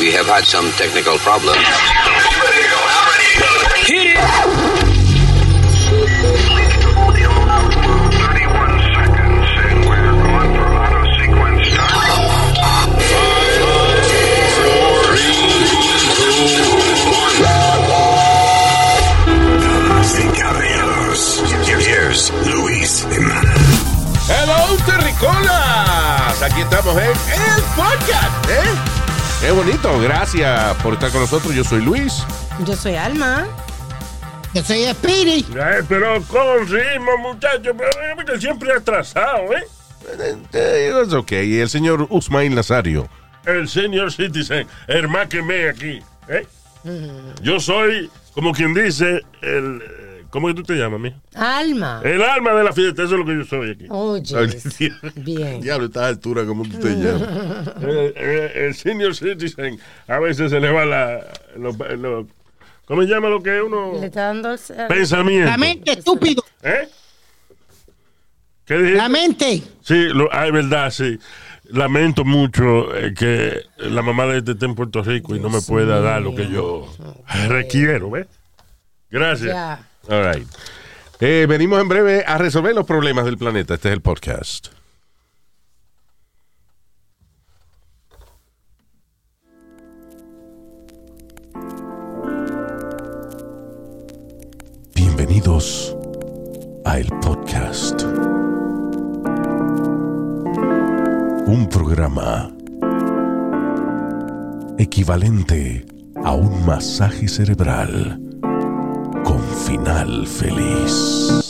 We have had some technical problems. Hit it! Damas y caballeros, here's Luis Jiménez. Hello, terricolas. Aquí estamos en el podcast, ¿eh? Qué bonito. Gracias por estar con nosotros. Yo soy Luis. Yo soy Alma. Yo soy Speedy. Ay, pero con ritmo, muchachos, pero siempre atrasado, ¿eh? Eh, Es ok. Y el señor Usmail Nazario. El senior citizen, el más que me aquí, ¿eh? Yo soy, como quien dice, el... ¿Cómo que tú te llamas, mija? Alma. El alma de la fiesta, eso es lo que yo soy aquí. Oye. Bien. Diablo, estás a altura, ¿cómo tú te llamas? Eh, eh, el senior citizen, a veces se le va la... lo- lo- ¿Cómo se llama lo que uno...? Le está dando el... Pensamiento. La mente, estúpido. ¿Eh? ¿Qué dijiste? La mente. Sí, lo, ah, es verdad, sí. Lamento mucho eh, que la mamá de este esté en Puerto Rico y no me pueda dar lo que yo requiero, ¿ves? Gracias. Ya. All right. Eh, venimos en breve a resolver los problemas del planeta. Este es el podcast. Bienvenidos a el podcast. Un programa equivalente a un masaje cerebral final feliz.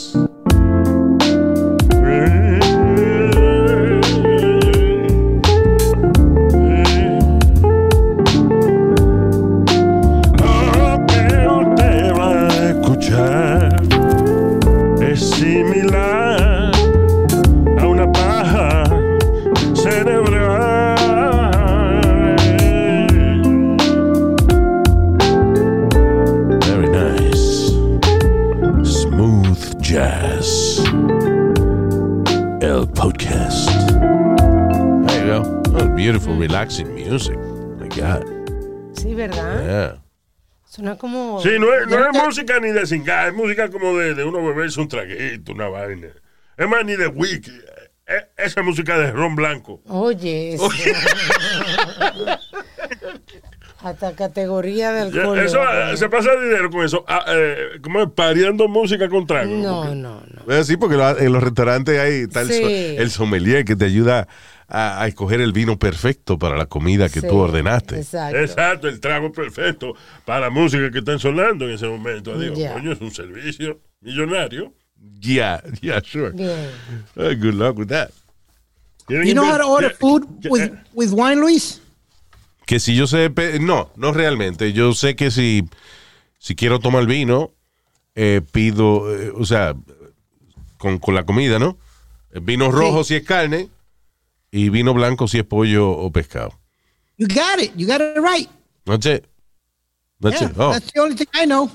Como... Sí, no es, no es música ni de cingar, es música como de, de uno beberse un traguito, una vaina. Es más, ni de wiki. Eh, Esa música de ron blanco. Oye, eso. Hasta categoría del Ya, alcohol. Eso, se pasa dinero con eso. Ah, eh, como es pareando música con trago. No, Porque- no, no. Bueno, sí, porque lo- en los restaurantes hay tal Sí. so- el sommelier que te ayuda a, a escoger el vino perfecto para la comida que Sí, tú ordenaste. Exacto. Exacto, el trago perfecto para la música que están sonando en ese momento. Digo, Ya. coño, es un servicio millonario. Yeah, yeah, sure. Uh, good luck with that. You know how to order food with, eh, with wine, Luis? Que si yo sé, no, no realmente. Yo sé que si, si quiero tomar vino, eh, pido, eh, o sea, con, con la comida, ¿no? Vino rojo si es carne y vino blanco si es pollo o pescado. You got it. You got it right. That's it. That's Yeah, it. Oh, That's the only thing I know.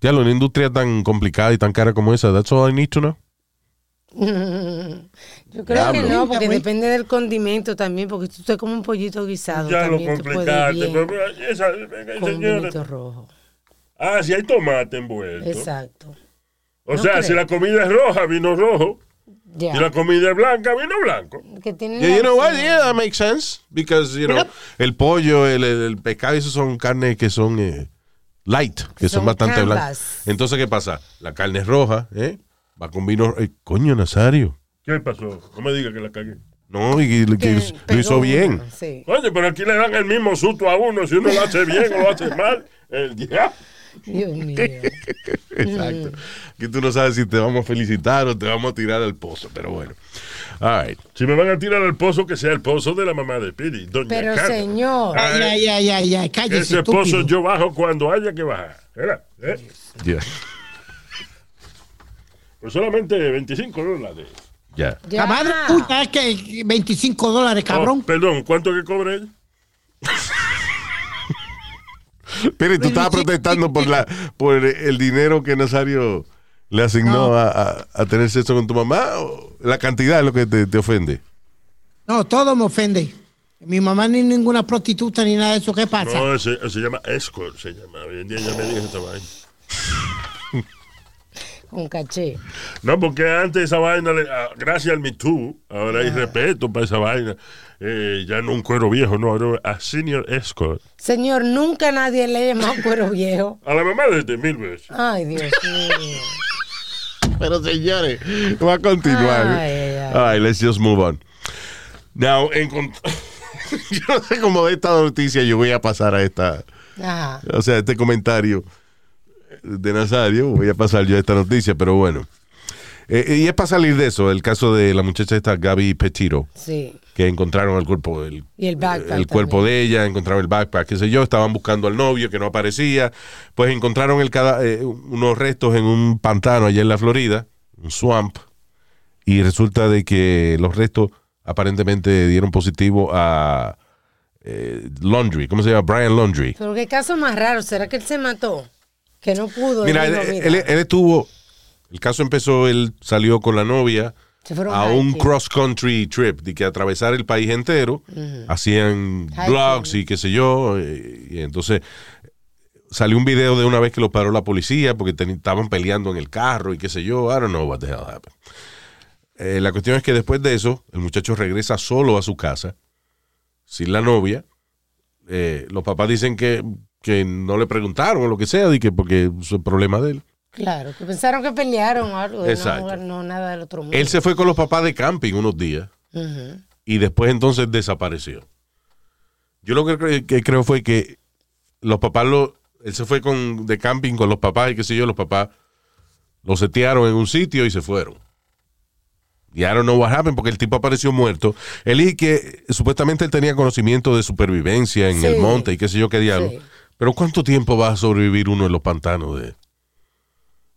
ya, una industria tan complicada y tan cara como esa, that's all I need to know. Yo creo que Diablo. no, porque depende del condimento también, porque tú como un pollito guisado, Ya lo también puedes complicaste. pero, pero, esa- con un señores, vinito rojo. ah, si hay tomate envuelto. Exacto. O No sea, creo. si la comida es roja, vino rojo. Si la comida es blanca, vino blanco. Que tiene Yeah, you know what? Yeah, that makes sense. Because, you know, el pollo, el, el, el pescado, esos son carnes que son eh, light, que son, Son bastante canvas. blancas. Entonces, ¿qué pasa? La carne es roja, ¿eh? Va con vino. eh, coño, Nazario. ¿Qué pasó? No me diga que la cagué. No, y, y- que que lo hizo bien. Sí. Oye, pero aquí le dan el mismo susto a uno si uno lo hace bien o lo hace mal. El diablo. Dios mío. Exacto. Que tú no sabes si te vamos a felicitar o te vamos a tirar al pozo, pero bueno. All right. Si me van a tirar al pozo, que sea el pozo de la mamá de Piri, doña Pero Carmen. señor, Ah, Ya, ya, ya, ya. Cállese, Ese pozo estúpido. yo bajo cuando haya que bajar. ¿Verdad? ¿Eh? Yeah. Pues solamente 25 dólares. Ya. La madre tuya es que 25 dólares, cabrón. Oh, perdón, ¿cuánto que cobre ella? Pero tú estabas protestando por la por el dinero que Nazario le asignó No. a, a- a tener sexo con tu mamá o la cantidad es lo que te, te ofende. No, todo me ofende. Mi mamá ni ninguna prostituta ni nada de eso. ¿Qué pasa? No, se, se llama escort, se llama. Hoy en día ya me dije esta vaina. Con caché. No, porque antes esa vaina, le- ah, gracias al Me Too, ahora hay respeto para esa vaina. Eh, ya no un cuero viejo, no, ahora a senior escort. Señor, nunca nadie le ha llamado cuero viejo. A la mamá desde mil veces. Ay, Dios mío. Pero señores, va a continuar. Ay, ay, ay. All right, let's just move on. Now, yo no sé cómo de esta noticia yo voy a pasar a esta, Ajá. o sea, este comentario de Nazario, voy a pasar yo esta noticia, pero bueno. Eh, y es para salir de eso, el caso de la muchacha esta, Gaby Petito, Sí. que encontraron el cuerpo, el, Y el backpack el cuerpo también. de ella, encontraron el backpack, qué sé yo, estaban buscando al novio que no aparecía, pues encontraron el cada, eh, unos restos en un pantano allá en la Florida, un swamp, y resulta de que los restos aparentemente dieron positivo a eh, Laundry, ¿cómo se llama? Brian Laundry. Pero qué caso más raro. ¿Será que él se mató? Que no pudo. Mira, él él, dijo, mira, él- él estuvo, el caso empezó, él salió con la novia a un cross country trip, de que atravesar el país entero, hacían blogs y qué sé yo, eh, y entonces salió un video de una vez que lo paró la policía porque estaban peleando en el carro y qué sé yo, I don't know what the hell happened. Eh, la cuestión es que después de eso, el muchacho regresa solo a su casa, sin la novia. Eh, los papás dicen que, que no le preguntaron o lo que sea, de que porque es problema de él. Claro, que pensaron que pelearon o algo. Exacto. No, no, nada del otro mundo. Él se fue con los papás de camping unos días y después entonces desapareció. Yo lo que, cre- que creo fue que los papás lo, él se fue con de camping con los papás y qué sé yo, los papás lo setearon en un sitio y se fueron. Y I don't know what happened porque el tipo apareció muerto. Él y que supuestamente él tenía conocimiento de supervivencia en Sí. el monte y qué sé yo qué diablo. Sí. Pero ¿cuánto tiempo va a sobrevivir uno en los pantanos de,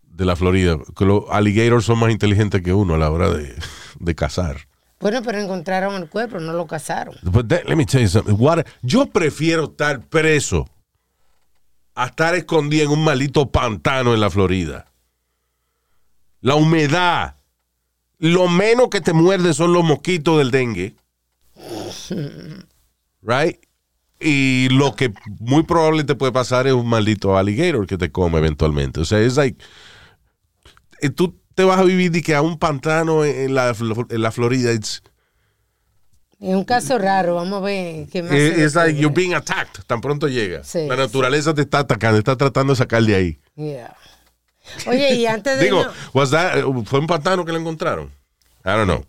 de la Florida? Que los alligators son más inteligentes que uno a la hora de, de cazar. Bueno, pero encontraron el cuerpo, no lo cazaron. But that- let me tell you something. What- yo prefiero estar preso a estar escondido en un maldito pantano en la Florida. La humedad. Lo menos que te muerde son los mosquitos del dengue. Right? Y lo que muy probable te puede pasar es un maldito alligator que te come eventualmente. O sea, es like. eh, Tú te vas a vivir de que a un pantano en la, en la Florida. It's, Es un caso raro, vamos a ver qué más. Eh, Es like descubre. you're being attacked. Tan pronto llega. Sí, la naturaleza te está atacando, está tratando de sacar de ahí. Yeah. Oye, y antes de. Digo, no- was that- eh, fue un pantano que lo encontraron. I don't know.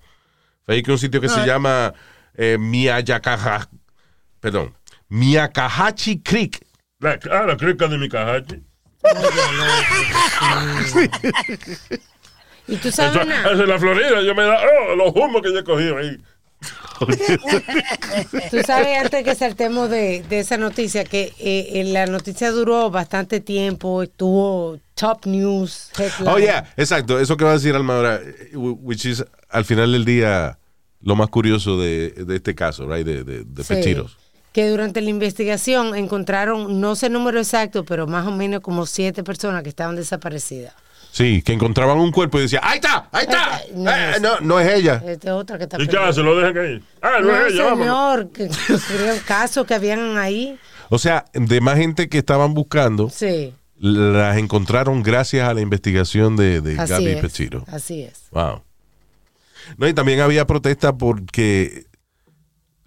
Fue ahí que un sitio que se llama eh, Miyakaha, perdón, Miyakahachi Creek. La, ah, la crica de mi cajachi. y tú Eso, sabes nada. eso en la Florida, yo me da, oh, los humos que yo he cogido ahí. Tú sabes, antes que saltemos de, de esa noticia, que eh, eh, la noticia duró bastante tiempo, estuvo top news, headline. Oh, yeah, exacto. Eso que va a decir Alma ahora, eh, which is al final del día lo más curioso de, de este caso, right? De, de, de Sí. Pechiros. Que durante la investigación encontraron, no sé el número exacto, pero más o menos como siete personas que estaban desaparecidas. Sí, que encontraban un cuerpo y decían, ¡ahí está! ¡ahí está! Ahí está. No, Eh, es- no, no es ella. Esta es otra que está ¿Y qué hace? ¿Lo dejan ahí? Ah, no, No, es ella, señor, que ocurrió casos que habían ahí. O sea, de más gente que estaban buscando, Sí, las encontraron gracias a la investigación de, de Gaby. Pechiro. Así es. Wow. No, y también había protesta porque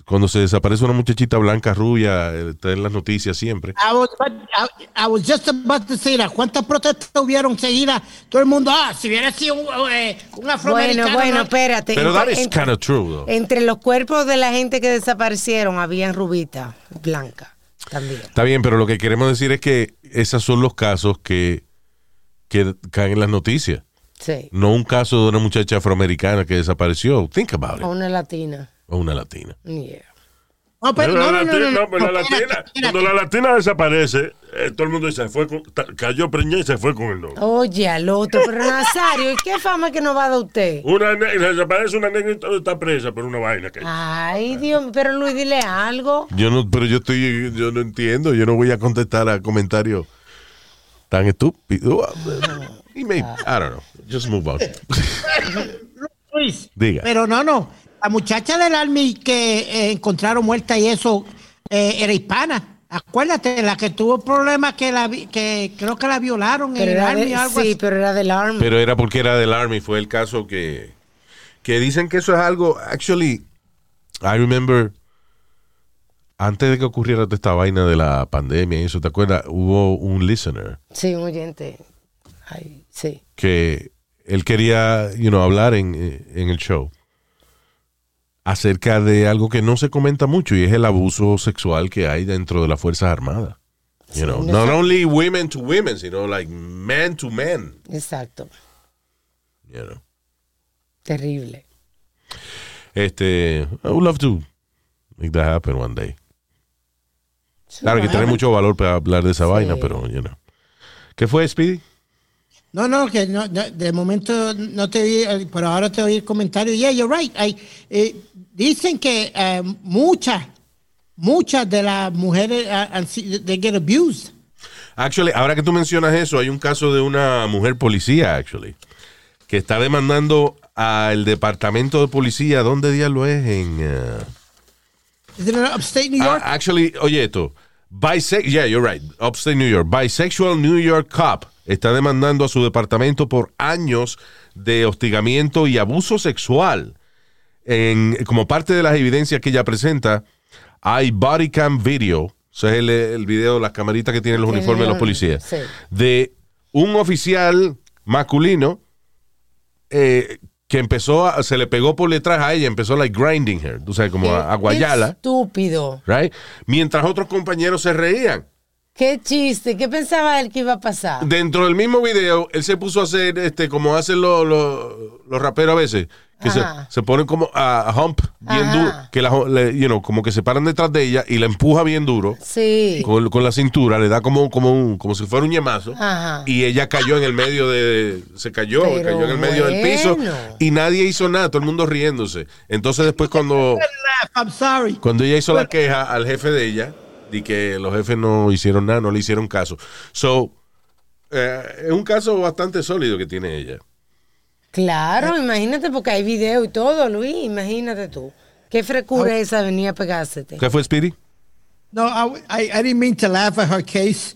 cuando se desaparece una muchachita blanca rubia, eh, está en las noticias siempre. I was, I, I was just about to say that. ¿Cuántas protestas hubieron seguidas? Todo el mundo, ah, si hubiera sido un, eh, un afroamericano. Bueno, bueno, no- espérate. Pero Entre- that is kind of true, though. Entre los cuerpos de la gente que desaparecieron habían rubita blanca también. Está bien, pero lo que queremos decir es que esos son los casos que, que caen en las noticias. Sí. No un caso de una muchacha afroamericana que desapareció. Think about it. O una latina. O una latina. Yeah. No, pero Pero no, la no, no, latina, no, no, pero la espérate, latina, espérate. cuando la latina desaparece, eh, todo el mundo dice, fue con- cayó preñada y se fue con el novio. Oye, al otro, pero Nazario, ¿y qué fama que nos va a dar usted? Una desaparece una negra y todo está presa por una vaina que Ay, Dios, pero Luis, dile algo. Yo no, pero yo estoy, yo no entiendo. Yo no voy a contestar a comentarios tan estúpidos. Y me, I don't know. Just move on. Luis, Diga. Pero no, no. La muchacha del Army que eh, encontraron muerta y eso eh, era hispana. Acuérdate, la que tuvo problemas que la vi- que creo que la violaron en el Army de- o algo sí, así. pero era del Army. Pero era porque era del Army, fue el caso que, que dicen que eso es algo, actually, I remember, antes de que ocurriera toda esta vaina de la pandemia y eso, ¿te acuerdas? Hubo un listener Sí, un oyente. Ay, sí. que él quería, you know, hablar en, en el show acerca de algo que no se comenta mucho y es el abuso sexual que hay dentro de las Fuerzas Armadas. You know, no not only women to women, sino like man to man. Exacto. You know. Terrible. Este, I would love to make that happen one day. Claro que tiene mucho valor para hablar de esa vaina, pero, you know. ¿Qué fue, Speedy? No, no, que no, no, de momento no te vi, eh, pero ahora te oí el comentario. Yeah, you're right. I, eh, dicen que eh, muchas, muchas de las mujeres sido- they get abused. Actually, ahora que tú mencionas eso, hay un caso de una mujer policía, actually, que está demandando al departamento de policía. ¿Dónde diablo es? En. uh, Is it in upstate New York? Ah, actually, oye esto. Bisex yeah, you're right. Upstate New York. Bisexual New York Cop está demandando a su departamento por años de hostigamiento y abuso sexual. En, como parte de las evidencias que ella presenta, hay body cam video. Eso es el, el video, las camaritas que tienen los uniformes de los policías. sí. De un oficial masculino eh, que empezó, a- se le pegó por detrás a ella, empezó like grinding her, tú sabes, como a, a guayala Estúpido. right? Mientras otros compañeros se reían. Qué chiste. ¿Qué pensaba él que iba a pasar? Dentro del mismo video, él se puso a hacer, este, como hacen los, los, los raperos a veces, que se, se ponen como a, a hump bien Ajá. duro, que la, le- you know, como que se paran detrás de ella y la empuja bien duro. Sí. Con, con la cintura, le da como, como, un, como si fuera un ñemazo. Ajá. Y ella cayó en el medio de. Se cayó, Pero cayó en el medio del piso. Y nadie hizo nada, todo el mundo riéndose. Entonces, después, cuando. I'm sorry. Cuando ella hizo la queja al jefe de ella, de que los jefes no hicieron nada, no le hicieron caso. So, eh, es un caso bastante sólido que tiene ella. Claro, imagínate, porque hay video y todo, Luis. Imagínate tú. Qué frecureza venía a pegársete. ¿Qué fue, Speedy? No, I, I, I didn't mean to laugh at her case,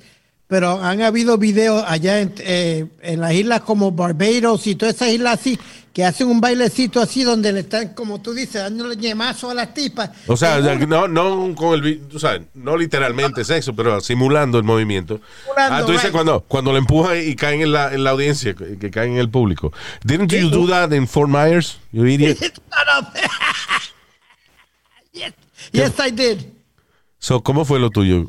pero han habido videos allá en, eh, en las islas como Barbados y todas esas islas así, que hacen un bailecito así donde le están, como tú dices, dándole ñemazo a las tipas. O sea, no, no con el, tú sabes, no literalmente sexo, pero simulando el movimiento. Simulando, ah, tú dices right. cuando, cuando le empujan y caen en la, en la audiencia, que, caen en el público. Didn't you do that in Fort Myers, you idiot? Yes, yes, I did. So, ¿cómo fue lo tuyo?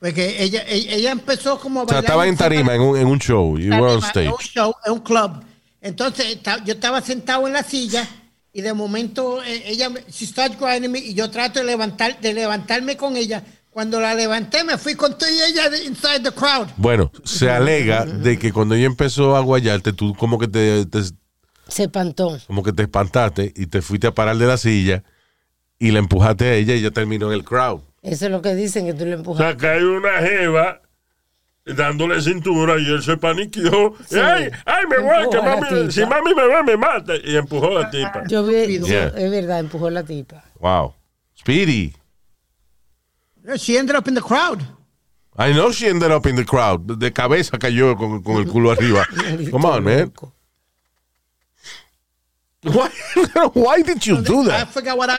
Porque ella, ella, ella empezó como a O sea, bailar estaba en tarima, en un, en un show, you were on stage. En un show, en un club. Entonces, yo estaba sentado en la silla y de momento eh, ella, she starts grinding me y yo trato de, levantar, de levantarme con ella. Cuando la levanté, me fui con toda ella de- inside the crowd. Bueno, se alega de que cuando ella empezó a guayarte, tú como que te, te- Se espantó. como que te espantaste y te fuiste a parar de la silla y la empujaste a ella y ella terminó en el crowd. Eso es lo que dicen, que tú le O empujas. sea, que hay una jeva dándole cintura y él se paniqueó. Sí. ¡Ay, ay, me voy! Que Empujó a la mami, si mami me ve, me mata. Y empujó a la tipa. Yo vi, Yeah. es verdad, empujó la tipa. Wow. Speedy. She ended up in the crowd. I know she ended up in the crowd. De cabeza cayó con, con el culo arriba. Come on, man. Why, why did you do I that? forgot what I.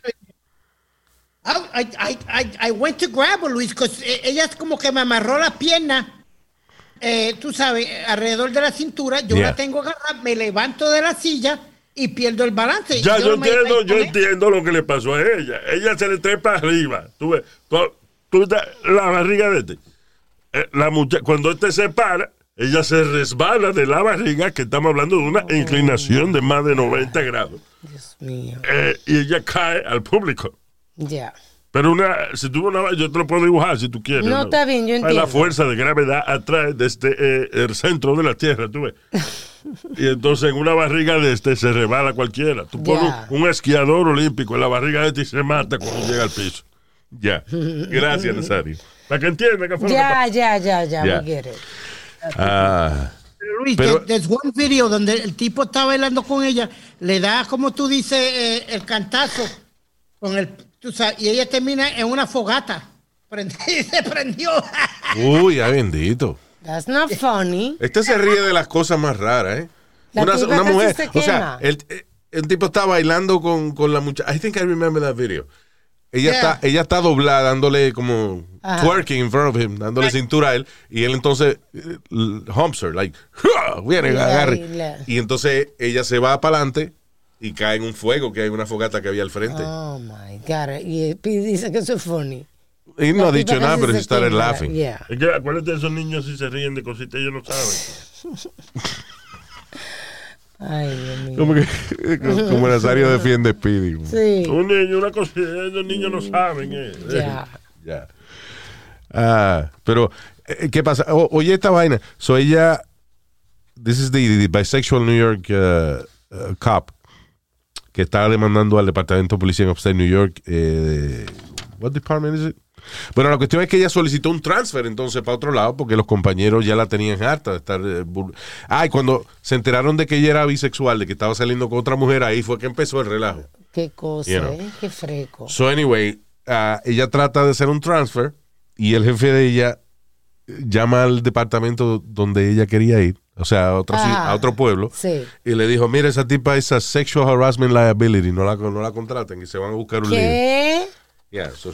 I, I, I, I went to grab her, Luis, because ella es como que me amarró la pierna, eh, tú sabes, alrededor de la cintura. Yo Yeah. la tengo agarrada, me levanto de la silla y pierdo el balance. Ya, yo entiendo, yo entiendo lo que le pasó a ella. Ella se le trepa arriba. Tú ves, tú- la barriga de este. Eh, La mucha- cuando este se para, ella se resbala de la barriga, que estamos hablando de una inclinación de más de 90 grados. Dios mío. Eh, y ella cae al público. Ya. Pero una, si tuvo una, yo te lo puedo dibujar si tú quieres. No, está bien, yo La entiendo. fuerza de gravedad atrae desde eh, el centro de la Tierra, tú ves. y entonces en una barriga de este se rebala cualquiera. Tú pones un, un esquiador olímpico en la barriga de este y se mata cuando llega al piso. Ya. Gracias, Nazario. Para que entienda que fue Ya, ya, ya, ya, Ya. me. Ah, Luis, Pero- there- there's one video donde el tipo está bailando con ella, le da, como tú dices, eh, el cantazo con el, tú sabes, y ella termina en una fogata. Prendi- se prendió. Uy, ay, bendito. That's not funny. Este se ríe de las cosas más raras, ¿eh? La Una, una mujer, se o sea, el, el tipo está bailando con, con la muchacha. I think I remember that video. Ella, Yeah. está, ella está doblada, dándole como Ajá. twerking in front of him, dándole cintura a él, y él entonces eh, humps her, like, viene, Y agarre. y Y entonces ella se va para adelante y cae en un fuego que hay una fogata que había al frente. Oh my God. Y Pete dice que eso es funny. y no ha dicho nada, pero started quema. laughing. Yeah. Es que acuérdate de esos niños si se ríen de cositas, ellos no saben. Ay, Dios mío. Como que como Nazario defiende a Speedy. Sí. Un niño, una cosita, esos niños no saben. Eh. Ya. Ya. Ah, pero, eh, ¿qué pasa? O- oye, esta vaina. So ella. This is the, the bisexual New York uh, uh, cop que está demandando al departamento de policía en Upstate New York. Eh, what department is it? Bueno, la cuestión es que ella solicitó un transfer entonces para otro lado porque los compañeros ya la tenían harta de estar. eh, ah, y cuando se enteraron de que ella era bisexual, de que estaba saliendo con otra mujer, ahí fue que empezó el relajo. Qué cosa, You know. ¿eh? Qué freco. So anyway, ah, ella trata de hacer un transfer y el jefe de ella llama al departamento donde ella quería ir, o sea, a otro, ci- Ah, a otro pueblo, sí. y le dijo, mira, esa tipa es a sexual harassment liability, no la, no la contraten y se van a buscar un lío. ¿Qué? Yeah, so-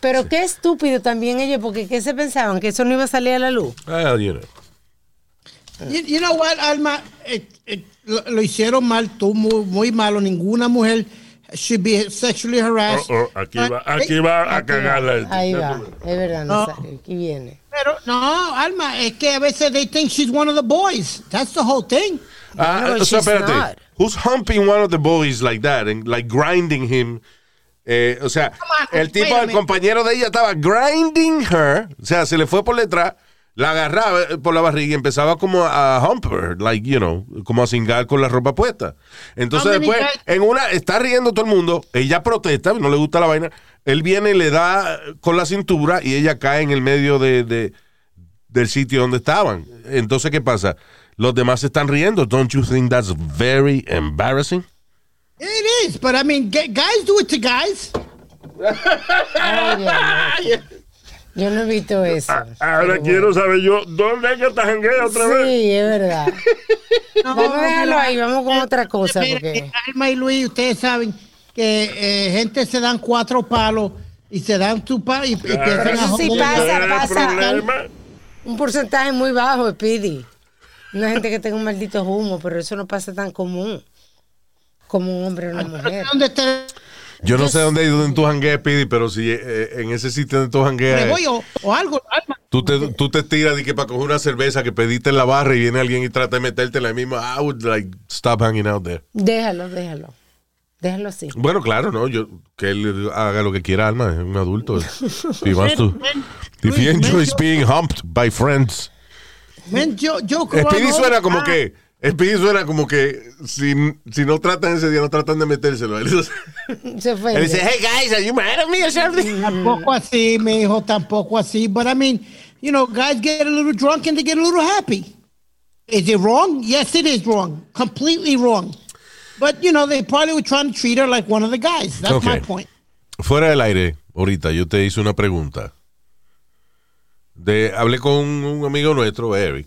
Pero qué estúpido también ellos, porque ¿qué se pensaban? ¿Que eso no iba a salir a la luz? well, you know. You, you know what, Alma, Eh, eh, lo, lo hicieron mal, tú muy, muy malo, ninguna mujer should be sexually harassed. Oh, oh, aquí va, aquí va a cagarla. Ahí va, es verdad, No. Nazario, aquí viene. Pero no, Alma, es que a veces they think she's one of the boys. That's the whole thing. Ah, Bueno, o sea, she's espérate. not. Who's humping one of the boys like that and like grinding him? Eh, o sea, on, el tipo, el compañero de ella estaba grinding her, o sea, se le fue por detrás, la agarraba eh, por la barriga y empezaba como a hump her, like, you know, como a cingar con la ropa puesta. Entonces después, en una, está riendo todo el mundo, ella protesta, no le gusta la vaina, él viene y le da con la cintura y ella cae en el medio de, de- del sitio donde estaban. Entonces, ¿qué pasa? Los demás se están riendo. Don't you think that's very embarrassing? It is, but I mean, guys do it to guys. Ay, Dios mío. Yo no he visto eso. Ah, Ahora quiero saber yo, ¿dónde es que está janguea otra vez? Sí, es verdad. No, Vamos a dejarlo ahí, vamos con otra cosa. mira, Porque... Alma y Luis, ustedes saben que eh, gente se dan cuatro palos y se dan tu palo y, y empiezan Pero a eso sí pasa, ¿Cuál es el pasa. Un porcentaje muy bajo, Speedy. Una gente que tenga un maldito humo, pero eso no pasa tan común como un hombre o una mujer. ¿Dónde está Yo no sé dónde, dónde tú jangueas, Pidi, pero si eh, en ese sitio donde tú jangueas, el o, o algo? Alma? tú te, tú te tiras de que para coger una cerveza que pediste en la barra y viene alguien y trata de meterte en la misma, I would like stop hanging out there. Déjalo, déjalo. Déjalo así. Bueno, claro, no, yo que él haga lo que quiera, Alma, es un adulto. He wants to, if he enjoys being humped by friends. Men, yo, yo Speedy suena como Ah, que. Speedy suena como que si, si no tratan ese día, no tratan de metérselo. Él, Se fue. él dice, hey guys, are you mad at me or something? Tampoco así, mi hijo, tampoco así. But I mean, you know, guys get a little drunk and they get a little happy. Is it wrong? Yes, it is wrong. Completely wrong. But, you know, they probably were trying to treat her like one of the guys. That's my point. Fuera del aire, ahorita yo te hice una pregunta. De, hablé con un amigo nuestro, Eric,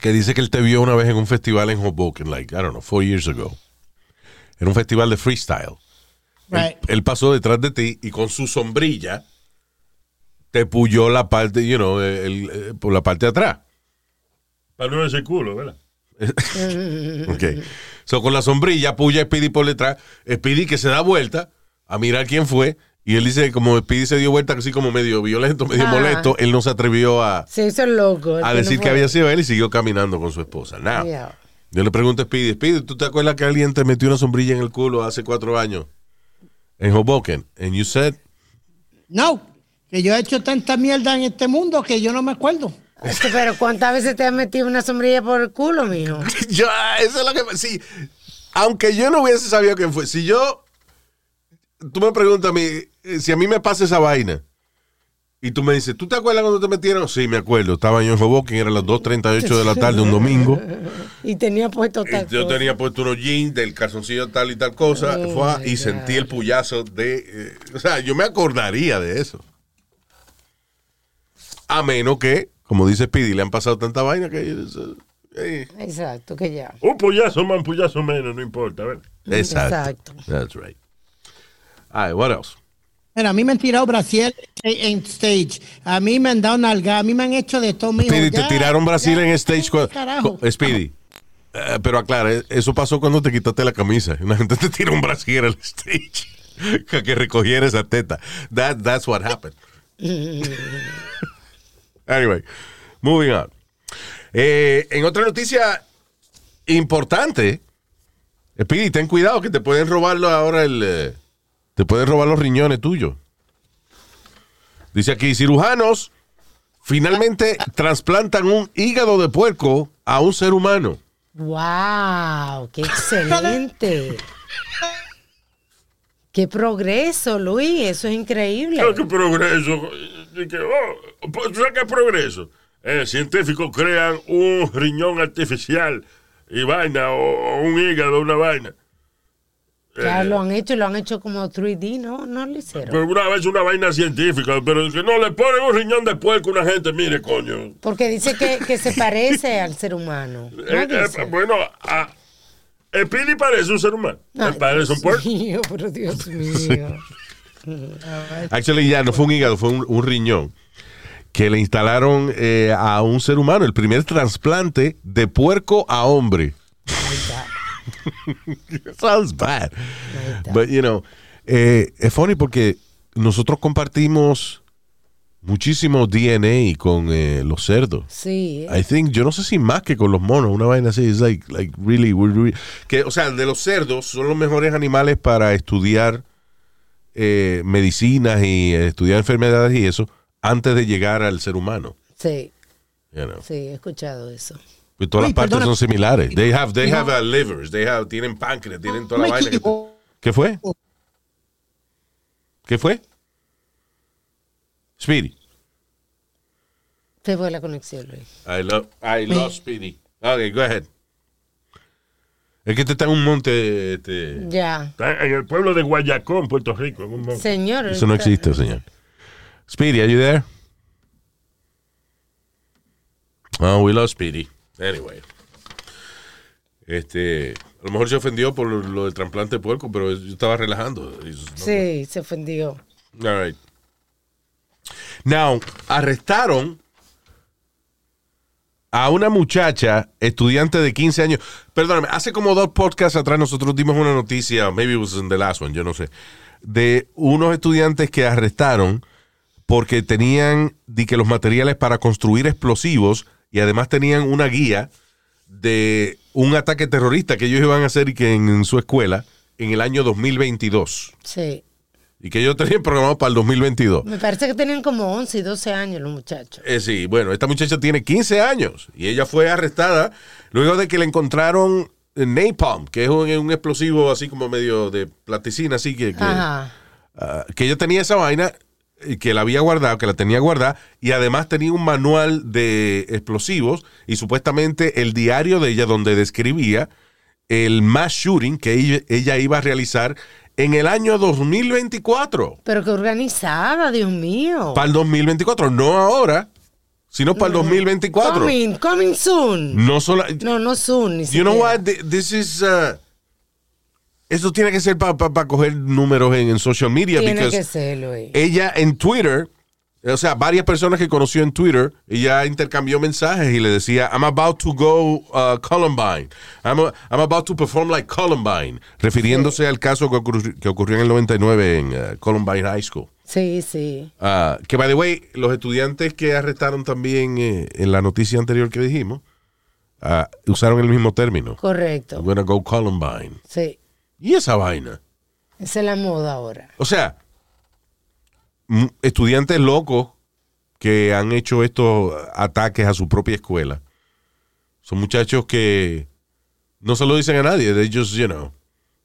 que dice que él te vio una vez en un festival en Hoboken, like, I don't know, four years ago. Era un festival de freestyle. Right. Él pasó detrás de ti y con su sombrilla te puyó la parte, you know, el- el- por la parte de atrás. Para no ese culo, ¿verdad? Ok. So, con la sombrilla, puya a Speedy por detrás. Speedy que se da vuelta a mirar quién fue. Y él dice, como Speedy se dio vuelta, así como medio violento, medio Ah. molesto, él no se atrevió a, Se hizo loco. el a no decir que había sido él y siguió caminando con su esposa. Now, Yeah. yo le pregunto a Speedy, Speedy, ¿tú te acuerdas que alguien te metió una sombrilla en el culo hace cuatro años? En Hoboken. And you said, No, que yo he hecho tanta mierda en este mundo que yo no me acuerdo. Pero ¿cuántas veces te has metido una sombrilla por el culo, mijo? yo, eso es lo que. Sí, aunque yo no hubiese sabido quién fue, si yo. Tú me preguntas a mí, si a mí me pasa esa vaina Y tú me dices, ¿tú te acuerdas cuando te metieron? Sí, me acuerdo. Estaba yo en Hoboken, eran las 2.38 de la tarde, un domingo. Y tenía puesto Y tal yo cosa. tenía puesto unos jeans del calzoncillo tal y tal cosa. Oh, fue, y God. sentí el puyazo de. eh, o sea, yo me acordaría de eso. A menos que, como dice Speedy, le han pasado tanta vaina que. eh, Exacto, que ya. Un puyazo más, un puyazo menos, no importa. ¿verdad? exacto. Exacto. That's right. All right, what else? Mira, a mí me han tirado Brasil en stage. A mí me han dado nalga. A mí me han hecho de todo. Speedy, te tiraron Brasil ya, en stage. Carajo. Speedy. eh, pero aclara, eh, eso pasó cuando te quitaste la camisa. Una gente te tira un Brasil al stage. Que, que recogiera esa teta. That, that's what happened. anyway, moving on. Eh, en otra noticia importante, Speedy, ten cuidado que te pueden robarlo ahora el. Te pueden robar los riñones tuyos. Dice aquí, cirujanos finalmente trasplantan un hígado de puerco a un ser humano. ¡Wow! ¡Qué excelente! ¡Qué progreso, Luis! Eso es increíble. Que progreso. Oh, pues, ¿tú ¿Sabes qué es progreso? Eh, científicos crean un riñón artificial y vaina, o, o un hígado, una vaina. Ya Eh, lo han hecho, lo han hecho como 3D, ¿no? No lo hicieron. Pero una vez una vaina científica, pero que no le ponen un riñón de puerco a una gente, mire, coño. Porque dice que, que se parece al ser humano. ¿No Eh, eh, bueno, a, el Pili parece un ser humano. Ay, parece un Dios puerco. mío, pero Dios mío. Actually, ya no fue un hígado, fue un, un riñón que le instalaron eh, a un ser humano, el primer trasplante de puerco a hombre. Sounds bad. But, you know, eh, es funny porque nosotros compartimos muchísimo DNA con eh, los cerdos. Sí. I think, yo no sé si más que con los monos, una vaina así, es like, like really, we're que, o sea, de los cerdos son los mejores animales para estudiar eh, medicinas y estudiar enfermedades y eso antes de llegar al ser humano. sí, You know. sí, he escuchado eso. Pues todas Uy, las partes perdona. son similares. They have, they have uh, livers, they have, tienen páncreas, tienen toda la vaina. que-. ¿Qué fue? ¿Qué fue? Speedy. Se fue la conexión, Luis. I love, I love Speedy. Okay, go ahead. Es que este está en un monte. Este, Ya. Está en el pueblo de Guayacón, Puerto Rico. En un monte. Señor. eso no existe, señor. Speedy, are you there? Oh, we love Speedy. Anyway. Este, a lo mejor se ofendió por lo, del trasplante de puerco, pero yo estaba relajando. Sí, se ofendió. All right. Now, arrestaron a una muchacha, estudiante de 15 años. Perdóname, hace como dos podcasts atrás nosotros dimos una noticia, maybe it was in the last one, yo no sé, de unos estudiantes que arrestaron porque tenían di que los materiales para construir explosivos y además tenían una guía de un ataque terrorista que ellos iban a hacer y que en, en su escuela en el año 2022 Sí. y que ellos tenían programado para el 2022. Me parece que tenían como 11 y 12 años los muchachos. Eh, sí, bueno, esta muchacha tiene 15 años y ella fue arrestada luego de que le encontraron eh, napalm, que es un, un explosivo así como medio de plasticina, así que, que, Ajá. ah, que ella tenía esa vaina que la había guardado, que la tenía guardada y además tenía un manual de explosivos y supuestamente el diario de ella donde describía el mass shooting que ella, iba a realizar en el año 2024. Pero qué organizada, Dios mío. Para el 2024, no ahora, sino para el 2024. Coming, coming soon. No solo. No, no soon. Ni You know what? Th- This is. uh, esto tiene que ser para coger números en, en social media. Tiene que ser, Luis. ella en Twitter, o sea, varias personas que conoció en Twitter, ella intercambió mensajes y le decía, I'm about to go uh, Columbine. I'm, a- I'm about to perform like Columbine. Refiriéndose al caso que, ocurri- que ocurrió en el 99 en uh, Columbine High School. Sí, sí. Ah, que, by the way, los estudiantes que arrestaron también eh, en la noticia anterior que dijimos, ah, usaron el mismo término. Correcto. I'm gonna go Columbine. Sí. ¿Y esa vaina? Esa es la moda ahora. O sea, estudiantes locos que han hecho estos ataques a su propia escuela. Son muchachos que no se lo dicen a nadie. Ellos, you know,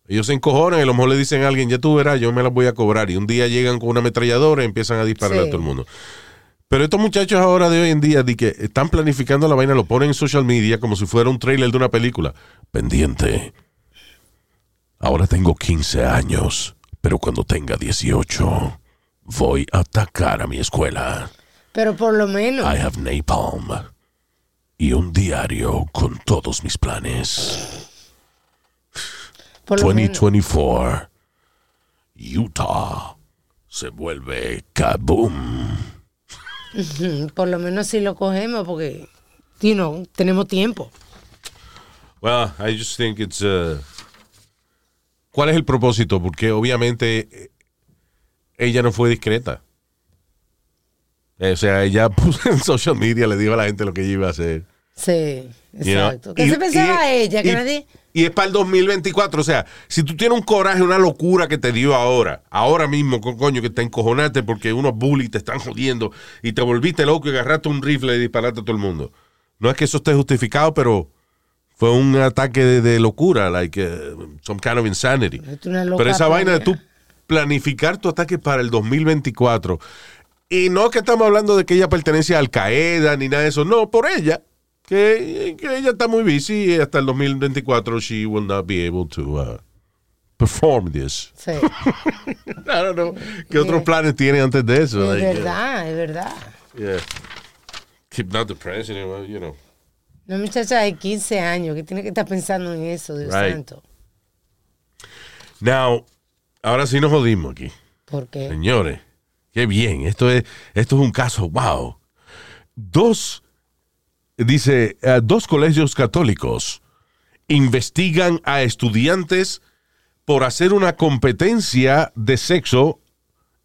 ellos se encojonan y a lo mejor le dicen a alguien, ya tú verás, yo me las voy a cobrar. Y un día llegan con una ametralladora y empiezan a disparar a todo el mundo. Pero estos muchachos ahora de hoy en día di que están planificando la vaina, lo ponen en social media como si fuera un trailer de una película. Pendiente. Ahora tengo 15 años, pero cuando tenga 18 voy a atacar a mi escuela. Pero por lo menos. I have napalm y un diario con todos mis planes. por lo menos. 2024. Utah se vuelve kaboom. Por lo menos si lo cogemos porque, you know, tenemos tiempo. Well, I just think it's. uh, ¿Cuál es el propósito? Porque obviamente eh, ella no fue discreta. Eh, O sea, ella puso en social media, le dijo a la gente lo que ella iba a hacer. Sí, you know. exacto. ¿Qué Y- se pensaba y- ella? Que y- nadie... Y es para el 2024. O sea, si tú tienes un coraje, una locura que te dio ahora, ahora mismo, co- coño, que te encojonaste porque unos bullies te están jodiendo y te volviste loco y agarraste un rifle y disparaste a todo el mundo. No es que eso esté justificado, pero fue un ataque de, de locura, like uh, some kind of insanity. Es Pero esa vaina de tú planificar tu ataque para el 2024. Y no que estamos hablando de que ella pertenece a Al Qaeda ni nada de eso. No, por ella. Que, que ella está muy busy y hasta el 2024 she will not be able to uh, perform this. Sí, I don't know. ¿Qué otros planes tiene antes de eso? es Like, uh, verdad, es verdad. yeah. Keep not the president, you know. Una muchacha de 15 años que tiene que estar pensando en eso, Dios Right. santo. Now, ahora sí nos jodimos aquí. ¿Por qué? Señores, qué bien. Esto es, esto es un caso, wow. Dos, dice, eh, dos colegios católicos investigan a estudiantes por hacer una competencia de sexo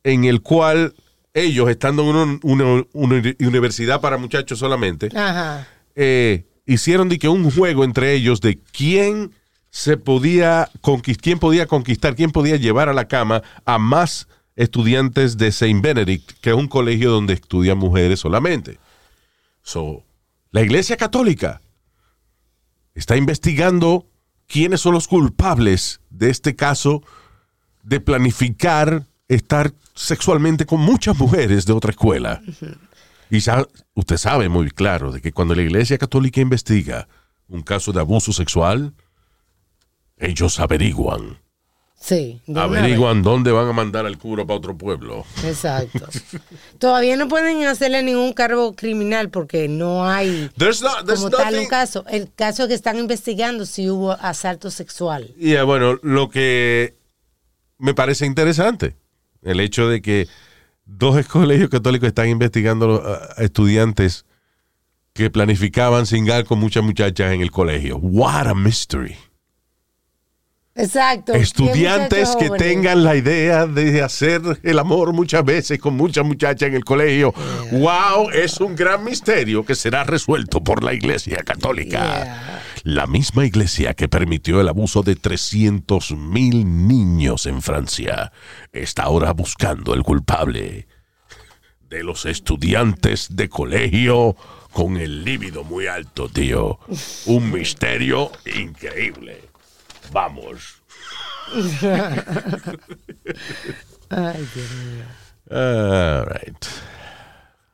en el cual ellos, estando en una, una- una universidad para muchachos solamente, Ajá. eh, hicieron de que un juego entre ellos de quién se podía conquistar, quién podía conquistar, quién podía llevar a la cama a más estudiantes de Saint Benedict, que es un colegio donde estudian mujeres solamente. So, la Iglesia Católica está investigando quiénes son los culpables de este caso de planificar estar sexualmente con muchas mujeres de otra escuela. Y usted sabe muy claro de que cuando la Iglesia Católica investiga un caso de abuso sexual, ellos averiguan. Sí. Averiguan dónde van a mandar al cura para otro pueblo. Exacto. Todavía no pueden hacerle ningún cargo criminal porque no hay There's no- there's como tal un caso. El caso que están investigando si hubo asalto sexual. Y bueno, lo que me parece interesante, el hecho de que dos colegios católicos están investigando a, a estudiantes que planificaban cingar con muchas muchachas en el colegio. What a mystery. Exacto. ¿Qué Estudiantes que tengan la idea de hacer el amor muchas veces con muchas muchachas en el colegio. Wow, es un gran misterio que será resuelto por la Iglesia Católica. Yeah. La misma iglesia que permitió el abuso de 300 mil niños en Francia está ahora buscando el culpable de los estudiantes de colegio con el líbido muy alto, tío. Un misterio increíble. Vamos. Ay, Dios mío. All right.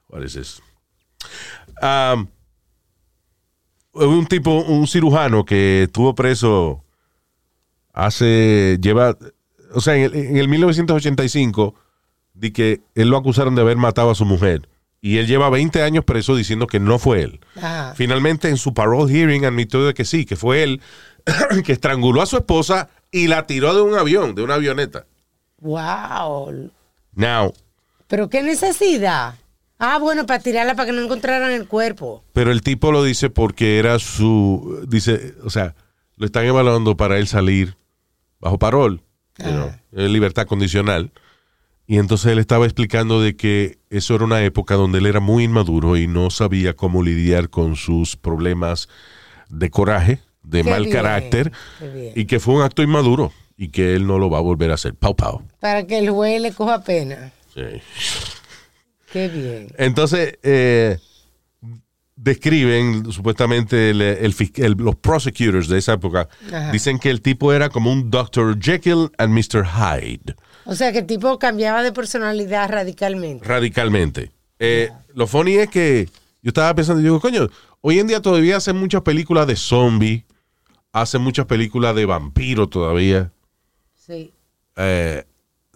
What is this? Um, un tipo, un cirujano que estuvo preso hace, lleva, o sea, en el, en el 1985, di que él lo acusaron de haber matado a su mujer. Y él lleva 20 años preso diciendo que no fue él. Finalmente, en su parole hearing, admitió de que sí, que fue él que estranguló a su esposa y la tiró de un avión, de una avioneta. Wow. Now, Pero qué necesidad. Ah, bueno, para tirarla para que no encontraran el cuerpo. Pero el tipo lo dice porque era su. Dice, o sea, lo están evaluando para él salir bajo parol, you know, en libertad condicional. Y entonces él estaba explicando de que eso era una época donde él era muy inmaduro y no sabía cómo lidiar con sus problemas de coraje, de Qué mal bien, carácter, y que fue un acto inmaduro y que él no lo va a volver a hacer. Pau, pau. Para que el juez le coja pena. Sí. Qué bien. Entonces, eh, describen supuestamente el- el fis- el- los prosecutors de esa época, Ajá. dicen que el tipo era como un Dr. Jekyll and Mr. Hyde, O sea que el tipo cambiaba de personalidad radicalmente. radicalmente. Eh, lo funny es que yo estaba pensando, digo, coño, hoy en día todavía hacen muchas películas de zombies, hacen muchas películas de vampiros todavía, Sí. eh,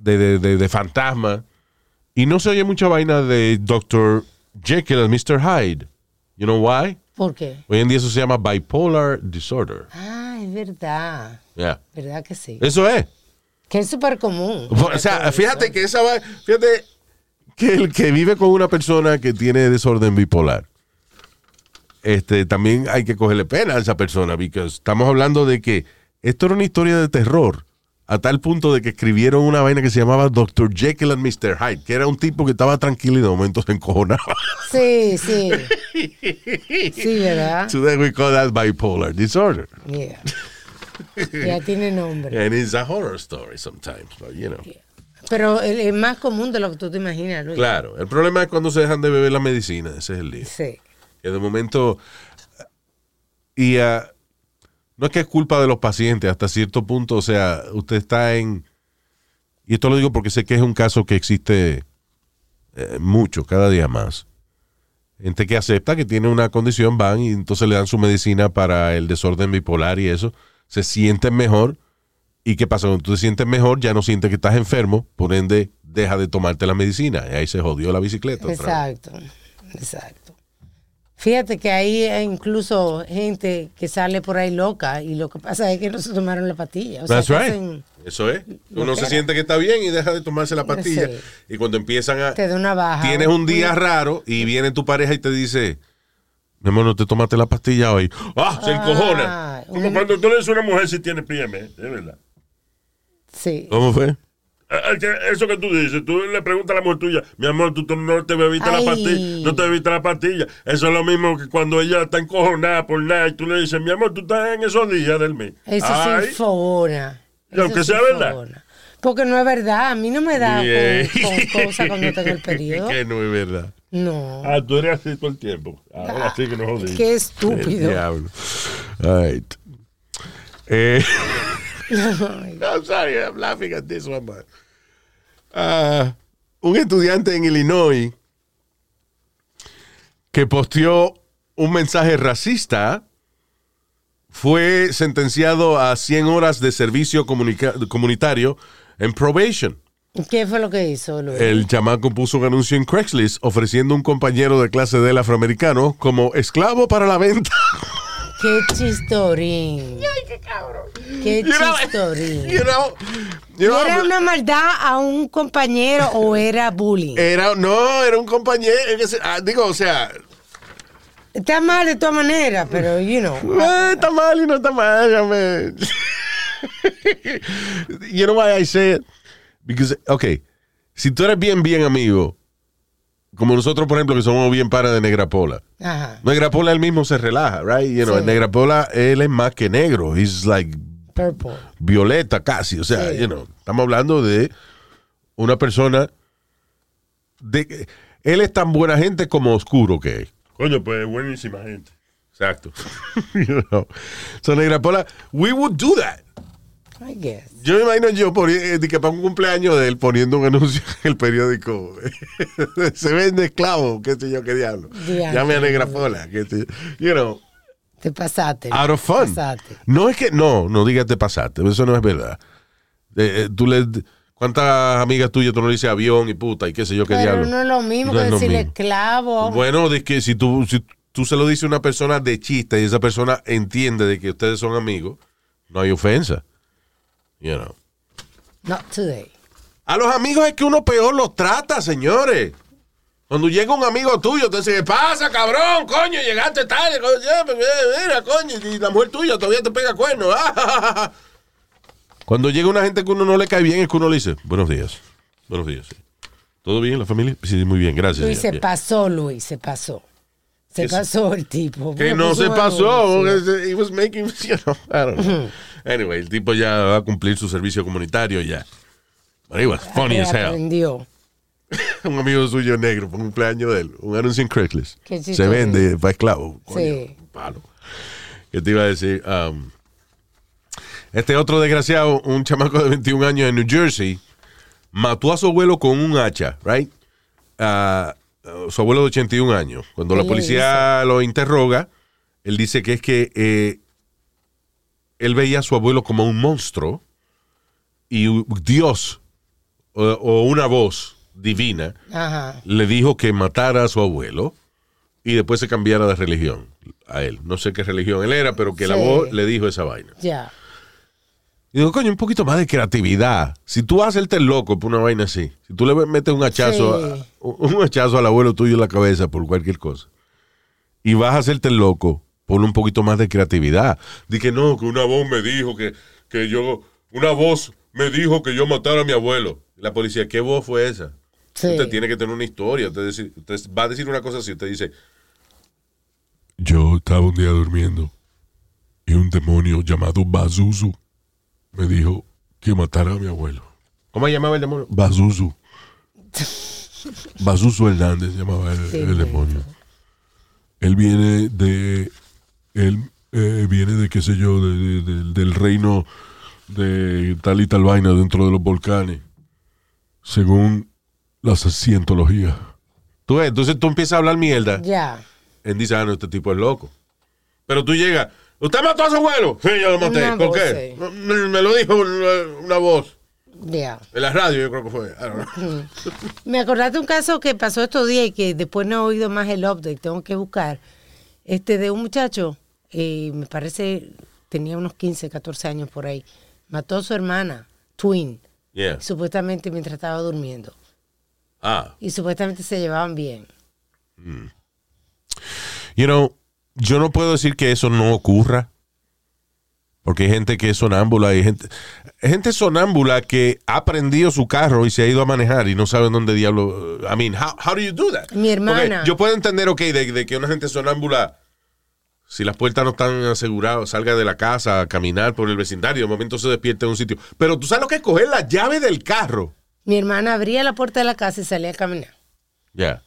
de, de, de, de fantasmas, y no se oye mucha vaina de Dr. Jekyll and Mr. Hyde. You know why? ¿Por qué? Hoy en día eso se llama bipolar disorder. Ah, es verdad. Yeah. ¿Verdad que sí? Eso es. Que es súper común. O sea, fíjate que esa va- fíjate que el que vive con una persona que tiene desorden bipolar, este, también hay que cogerle pena a esa persona, porque estamos hablando de que esto era una historia de terror, a tal punto de que escribieron una vaina que se llamaba Dr. Jekyll and Mr. Hyde, que era un tipo que estaba tranquilo y de momento se encojonaba. Sí, sí. Sí, ¿verdad? then we call that bipolar disorder. Yeah. Ya tiene nombre. And it's a horror story sometimes, but you know. Pero es más común de lo que tú te imaginas, Luis. Claro, el problema es cuando se dejan de beber la medicina, ese es el lío. Sí. que de momento y ah, no es que es culpa de los pacientes hasta cierto punto, o sea, usted está en y esto lo digo porque sé que es un caso que existe eh, mucho, cada día más. Gente que acepta que tiene una condición, van y entonces le dan su medicina para el desorden bipolar y eso, se sienten mejor. ¿Y qué pasa? Cuando tú te sientes mejor, ya no sientes que estás enfermo, por ende, deja de tomarte la medicina. Y ahí se jodió la bicicleta. Exacto, exacto. Fíjate que hay incluso gente que sale por ahí loca y lo que pasa es que no se tomaron la pastilla. O sea, That's right. hacen- Eso es. Uno se siente que está bien y deja de tomarse la pastilla. Sí. Y cuando empiezan a... te da una baja. Tienes un día raro y viene tu pareja y te dice, mi amor, no te tomaste la pastilla hoy. ¡Ah! Se encojona. Ah, Como cuando tú le dices a una mujer si tiene PM, es verdad. Sí. ¿Cómo fue? Ah, ah, Eso que tú dices, tú le preguntas a la mujer tuya, mi amor, tú, no te bebiste la pastilla, no te bebiste la pastilla. Eso es lo mismo que cuando ella está encojonada por nada y tú le dices, mi amor, tú estás en esos días del mes. Eso Ay, sí enfona. Y aunque Eso sea verdad. Porque no es verdad. A mí no me da con cosas cuando tengo el periodo. que no es verdad. No. Ah, tú eres así todo el tiempo. Ahora sí que no jodí. Qué estúpido. Diablo. All right. Eh, I'm sorry, I'm laughing at this one, but- Ah, un estudiante en Illinois que posteó un mensaje racista fue sentenciado a 100 horas de servicio comunitario en probation. ¿Qué fue lo que hizo, Luis? El chamaco puso un anuncio en Craigslist ofreciendo un compañero de clase de él afroamericano como esclavo para la venta. Qué chistorín. Ay, qué cabrón. Qué You know, chistorín. you know, you know, ¿Era una maldad a un compañero o era bullying? era- no, era un compañero. ah, digo, o sea, Está mal de todas maneras, pero, you know. está mal y no está mal. ya me- you know why I say it? Because, okay, si tú eres bien, bien amigo, como nosotros, por ejemplo, que somos bien para de Negra Pola. Ajá. Negra Pola él mismo se relaja, right? You know, Sí. Negra Pola, él es más que negro. He's like Purple. violeta casi. O sea, Sí. you know, estamos hablando de una persona de él es tan buena gente como oscuro que es. Coño, pues buenísima gente. Exacto. you know. So, Negra Pola, we would do that. I guess. Yo me imagino yo poni- eh, de que para un cumpleaños de él poniendo un anuncio en el periódico. Se vende esclavo, qué sé yo, qué diablo. Diantre. Llame a Negra Pola, qué sé yo. You know, Te pasaste. out of fun. Pasaste. No es que, no, no digas te pasaste, eso no es verdad. Eh, eh, tú le, ¿Cuántas amigas tuyas tú no le dices avión y puta y qué sé yo qué Pero diablo? no es lo mismo No que decirle esclavo. Bueno, de que si tú, si tú se lo dices a una persona de chiste y esa persona entiende de que ustedes son amigos, no hay ofensa. You know. Not today. A los amigos es que uno peor los trata, señores. Cuando llega un amigo tuyo, te dice, ¿qué pasa, cabrón? Coño, llegaste tarde. coño, eh, Mira, coño, y la mujer tuya todavía te pega cuernos. ah, Cuando llega una gente que uno no le cae bien, es que uno le dice, buenos días. Buenos días. ¿Todo bien, la familia? Sí, muy bien, gracias. Luis, se pasó, Luis, se pasó. Se pasó el tipo. Que no se pasó. He was making, you know, I don't know. Anyway, el tipo ya va a cumplir su servicio comunitario ya. But it was funny as hell. Aprendió. un amigo suyo negro por un cumpleaños de él, un anuncio en Craigslist. Se vende para esclavo. Coño, Sí. un palo. ¿Qué te iba a decir? Um, este otro desgraciado, un chamaco de 21 años en New Jersey, mató a su abuelo con un hacha, right? Ah, uh, su abuelo de 81 años. Cuando la ¿Qué le policía lo interroga, él dice que es que eh, él veía a su abuelo como un monstruo y Dios o, o una voz divina Ajá. le dijo que matara a su abuelo y después se cambiara de religión a él. No sé qué religión él era, pero que la voz le dijo esa vaina. Ya. Y digo, coño, un poquito más de creatividad. Si tú hacerte el loco por una vaina así, si tú le metes un hachazo, Sí. a- un hachazo al abuelo tuyo en la cabeza por cualquier cosa, y vas a hacerte el loco, ponle un poquito más de creatividad. Di que no, que una voz me dijo que, que yo, una voz me dijo que yo matara a mi abuelo. La policía, ¿qué voz fue esa? Sí. Usted tiene que tener una historia. Usted, va a decir una cosa así. Usted dice, yo estaba un día durmiendo y un demonio llamado Bazuzu me dijo que matara a mi abuelo. ¿Cómo se llamaba el demonio? Bazuzu. Bazuzu Hernández se llamaba el, Sí, el demonio. Él viene de. Él eh, viene de, qué sé yo, de- de- de- del reino de tal y tal vaina dentro de los volcanes. Según la cientología. Tú ves, entonces tú empiezas a hablar mierda. Ya. Él dice, ah, no, este tipo es loco. Pero tú llegas, ¿usted mató a su abuelo? Sí, yo lo maté. Una ¿Por voz, qué? sí. Me lo dijo una, una voz. Ya. En la radio, yo creo que fue. Me acordaste un caso que pasó estos días y que después no he oído más el update, tengo que buscar. Este de un muchacho, eh, me parece, tenía unos 15, 14 años por ahí, mató a su hermana, twin, Yeah. supuestamente mientras estaba durmiendo. Ah. Y supuestamente se llevaban bien. You know, yo no puedo decir que eso no ocurra. Porque hay gente que es sonámbula y gente, hay gente sonámbula que ha prendido su carro y se ha ido a manejar y no saben dónde diablo. I mean, how, how do you do that? Mi hermana. Porque yo puedo entender, ok, de, de que una gente sonámbula, si las puertas no están aseguradas, salga de la casa a caminar por el vecindario, de momento se despierta en un sitio. Pero tú sabes lo que es coger la llave del carro. Mi hermana abría la puerta de la casa y salía a caminar. Ya.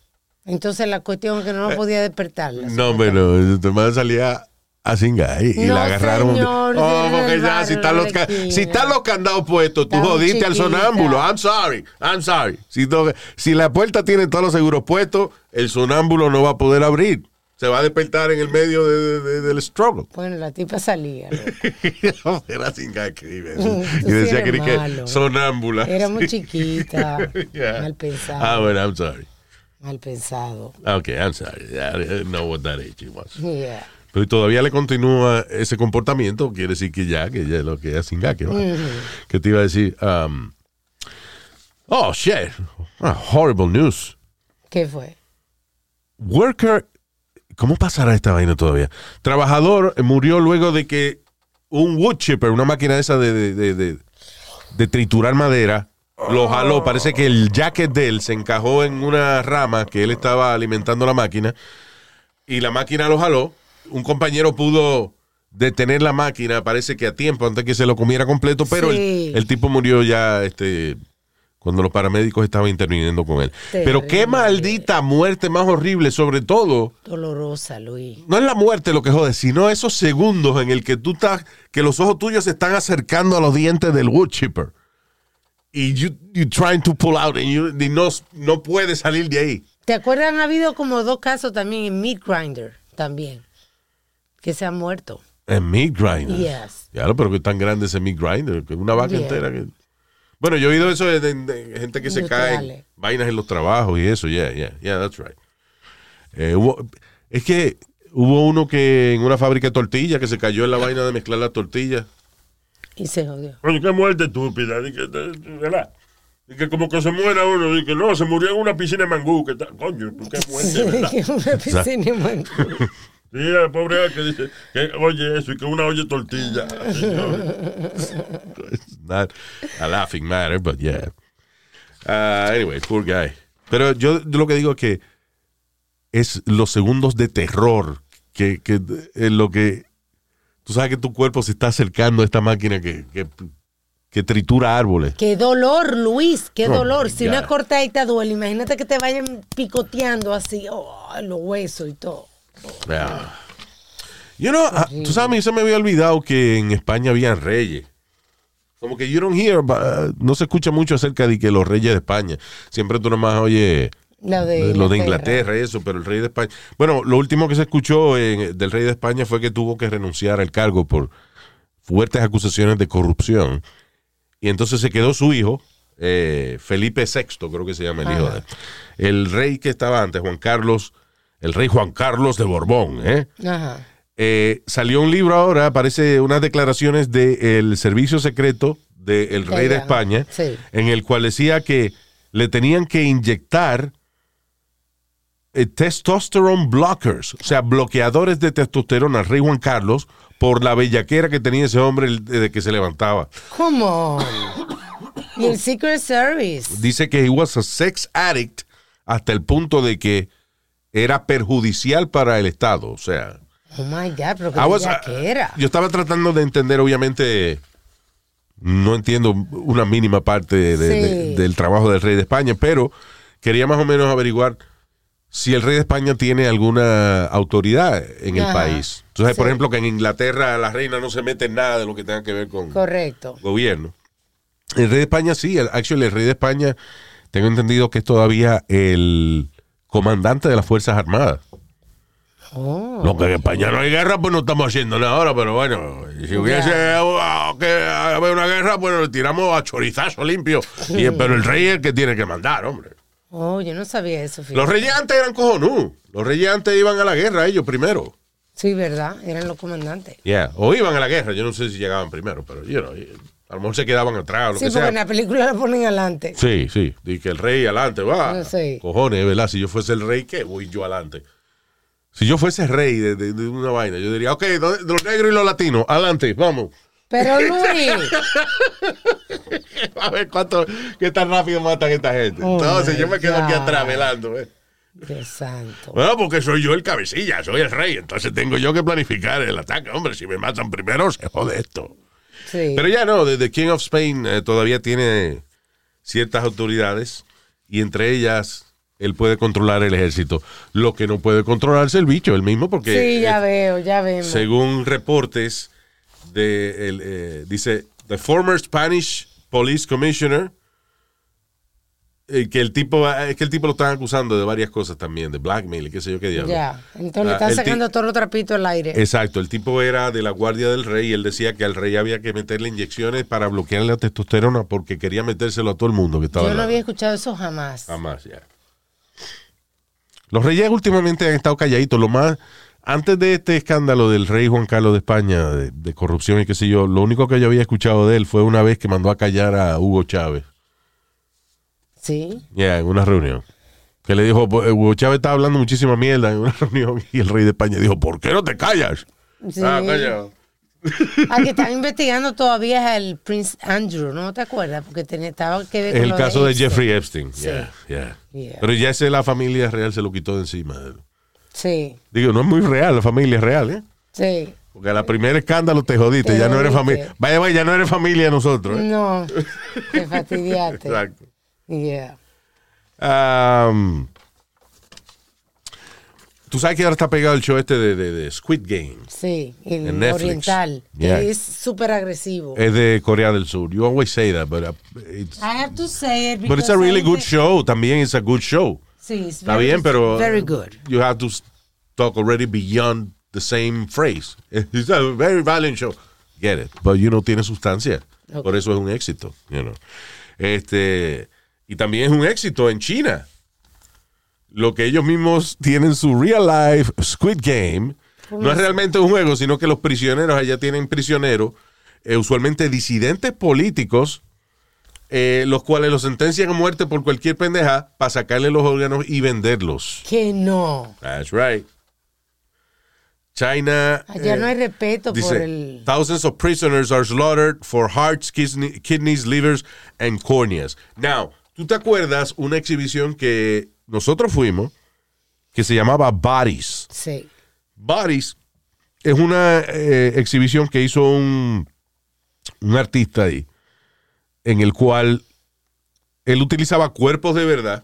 Entonces la cuestión es que no podía despertarla. Eh, No, pero tu hermana salía a cingar y, No, la agarraron. señor, oh, porque ya, si están los, si están los candados puestos, tú jodiste al sonámbulo. I'm sorry, I'm sorry. Si, no- si la puerta tiene todos los seguros puestos, el sonámbulo no va a poder abrir. Se va a despertar en el medio de- de- del struggle. Bueno, la tipa salía. loco. Era sin Y decía que, malo. sonámbula. Era muy chiquita. Yeah. Mal pensado. Ah, bueno, I'm sorry. Mal pensado. Okay, I'm sorry. I didn't know what that age was. Yeah. Pero todavía le continúa ese comportamiento, quiere decir que ya, que ya es lo que es sin que va. Que te iba a decir, um, oh shit, Ah, horrible news. ¿Qué fue? Worker, ¿cómo pasará esta vaina todavía? Trabajador murió luego de que un wood chipper, una máquina esa de, de, de- de- de triturar madera, lo jaló. Parece que el jacket de él se encajó en una rama que él estaba alimentando la máquina y la máquina lo jaló. Un compañero pudo detener la máquina, parece que a tiempo, antes que se lo comiera completo, pero Sí. el, el tipo murió ya este, cuando los paramédicos estaban interviniendo con él. Pero qué maldita muerte más horrible, sobre todo Dolorosa, Luis. no es la muerte lo que jode, sino esos segundos en el que tú estás, que los ojos tuyos se están acercando a los dientes del wood chipper. Y you, you trying to pull out and you, y no, no puedes salir de ahí. ¿Te acuerdas? Han habido como dos casos también en Meat Grinder, también, que se han muerto. En meat grinder. Yes. Claro, pero que tan grande ese meat grinder, que una vaca entera. que- Bueno, yo he oído eso de, de- de gente que se cae vainas en los trabajos y eso, yeah, yeah, yeah, that's right. Eh, hubo- es que hubo uno que en una fábrica de tortillas que se cayó en la vaina de mezclar las tortillas. Y se jodió. Coño, qué muerte estúpida. de- de- ¿verdad? Y que como que se muera uno, y que no, se murió en una piscina de mangú. Que está, coño, qué muerte, una piscina en Mangú. Sí, el pobre que dice, que oye eso y que una oye tortilla. It's not a laughing matter, but yeah. Uh, anyway, poor guy. Pero yo lo que digo es que es los segundos de terror que, que es lo que tú sabes que tu cuerpo se está acercando a esta máquina que, que, que tritura árboles. Qué dolor, Luis, qué Oh, dolor. Si God. una cortadita duele, imagínate que te vayan picoteando así, oh, los huesos y todo. Yeah. You know, ah, tú sabes, a mí se me había olvidado que en España habían reyes. Como que you don't hear, but, uh, no se escucha mucho acerca de que los reyes de España. Siempre tú nomás oyes Lo de lo de Inglaterra eso, pero el rey de España. Bueno, lo último que se escuchó del rey de España fue que tuvo que renunciar al cargo por fuertes acusaciones de corrupción. Y entonces se quedó su hijo, eh, Felipe VI, creo que se llama el hijo de él. El rey que estaba antes, Juan Carlos, el rey Juan Carlos de Borbón, ¿eh? Ajá. Eh, salió un libro ahora, aparece unas declaraciones del servicio secreto del De rey de España, sí. en el cual decía que le tenían que inyectar eh, testosterone blockers, o sea, bloqueadores de testosterona al rey Juan Carlos por la bellaquera que tenía ese hombre desde que se levantaba. Y el Secret Service. Dice que he was a sex addict hasta el punto de que era perjudicial para el Estado, o sea... Oh my God, pero I was- qué era. Yo estaba tratando de entender, obviamente, no entiendo una mínima parte de- de- Sí. del trabajo del rey de España, pero quería más o menos averiguar si el rey de España tiene alguna autoridad en el país. Entonces, por ejemplo, que en Inglaterra la reina no se mete en nada de lo que tenga que ver con Correcto. gobierno. El rey de España sí, el, actually, el rey de España, tengo entendido que es todavía el comandante de las Fuerzas Armadas. Oh. No, que en España no hay guerra, pues no estamos haciendo nada ahora, pero bueno, si hubiese que haber una guerra, pues le tiramos a chorizazo limpio. Y- pero el rey es el que tiene que mandar, hombre. Oh, yo no sabía eso. fíjate. Los reyes antes eran cojonú. Los reyes antes iban a la guerra ellos primero. Sí, ¿verdad? Eran los comandantes. Yeah. O iban a la guerra, yo no sé si llegaban primero, pero you know, a lo mejor se quedaban atrás lo Sí, que porque sea. en la película lo ponen adelante. Sí, sí. Y que el rey adelante, va. Sé. Cojones, ¿verdad? Si yo fuese el rey, ¿qué voy yo adelante? Si yo fuese rey de, de- de una vaina, yo diría, ok, ¿dónde- los negros y los latinos, adelante, vamos. Pero Luis, A ver cuánto, qué tan rápido matan esta gente. Oh, Entonces yo me quedo aquí atrás velando. ¿eh? Dios santo. Bueno, porque soy yo el cabecilla, soy el rey. Entonces tengo yo que planificar el ataque. Hombre, si me matan primero, se jode esto. Sí. Pero ya no, The King of Spain eh, todavía tiene ciertas autoridades y entre ellas él puede controlar el ejército. Lo que no puede controlarse el bicho, el mismo, porque sí, ya eh, veo, ya vemos. según reportes de el, eh, dice the former Spanish Police Commissioner eh, que el tipo es que el tipo lo están acusando de varias cosas también, de blackmail y qué sé yo qué diablo. Ya. Entonces le Ah, están sacando todo el trapito al aire. Exacto, el tipo era de la guardia del rey y él decía que al rey había que meterle inyecciones para bloquear la testosterona porque quería metérselo a todo el mundo que estaba Yo no había escuchado eso jamás. Jamás, ya. Los reyes últimamente han estado calladitos. Lo más, antes de este escándalo del rey Juan Carlos de España, de, de corrupción y qué sé yo, lo único que yo había escuchado de él fue una vez que mandó a callar a Hugo Chávez, Sí. ya, en una reunión. Que le dijo, "Pues, Hugo Chávez estaba hablando muchísima mierda en una reunión y el rey de España dijo, ¿por qué no te callas? Sí. Ah, calla. Al que están investigando todavía es el Prince Andrew, ¿no te acuerdas? Porque tenía, estaba que ver Es con el lo caso de Epstein. Jeffrey Epstein. Sí. Yeah, yeah. Yeah. Pero ya ese la familia real se lo quitó de encima. Sí, Digo, no es muy real, la familia es real, ¿eh? sí. Porque a la primera escándalo te jodiste, Te ya no eres familia. Vaya, vaya, ya no eres familia de nosotros, ¿eh? No, te fastidiaste. Exacto. Yeah. Am, Tú sabes que ahora está pegado el show este de, de- de Squid Game. Sí, el En Netflix. oriental, Yeah. es súper agresivo. Es de Corea del Sur. You always say that, but, uh, it's, I have to say it but it's a really good show. También it's a good show. Sí, it's Está very- bien, pero Very good. you have to talk already beyond the same phrase. It's a very violent show. Get it. But you know, tiene sustancia. Ok. Por eso es un éxito. You know. este, y también es un éxito en China. Lo que ellos mismos tienen su real life Squid Game. No es realmente un juego, sino que los prisioneros allá tienen prisioneros, eh, usualmente disidentes políticos, eh, los cuales los sentencian a muerte por cualquier pendeja para sacarle los órganos y venderlos. Que no. That's right. China. Allá eh, no hay respeto dice, por el. Thousands of prisoners are slaughtered for hearts, kidney- kidneys, livers, and corneas. Now, ¿tú te acuerdas una exhibición que nosotros fuimos que se llamaba Bodies? Sí. Bodies es una eh, exhibición que hizo un, un artista ahí, en el cual él utilizaba cuerpos de verdad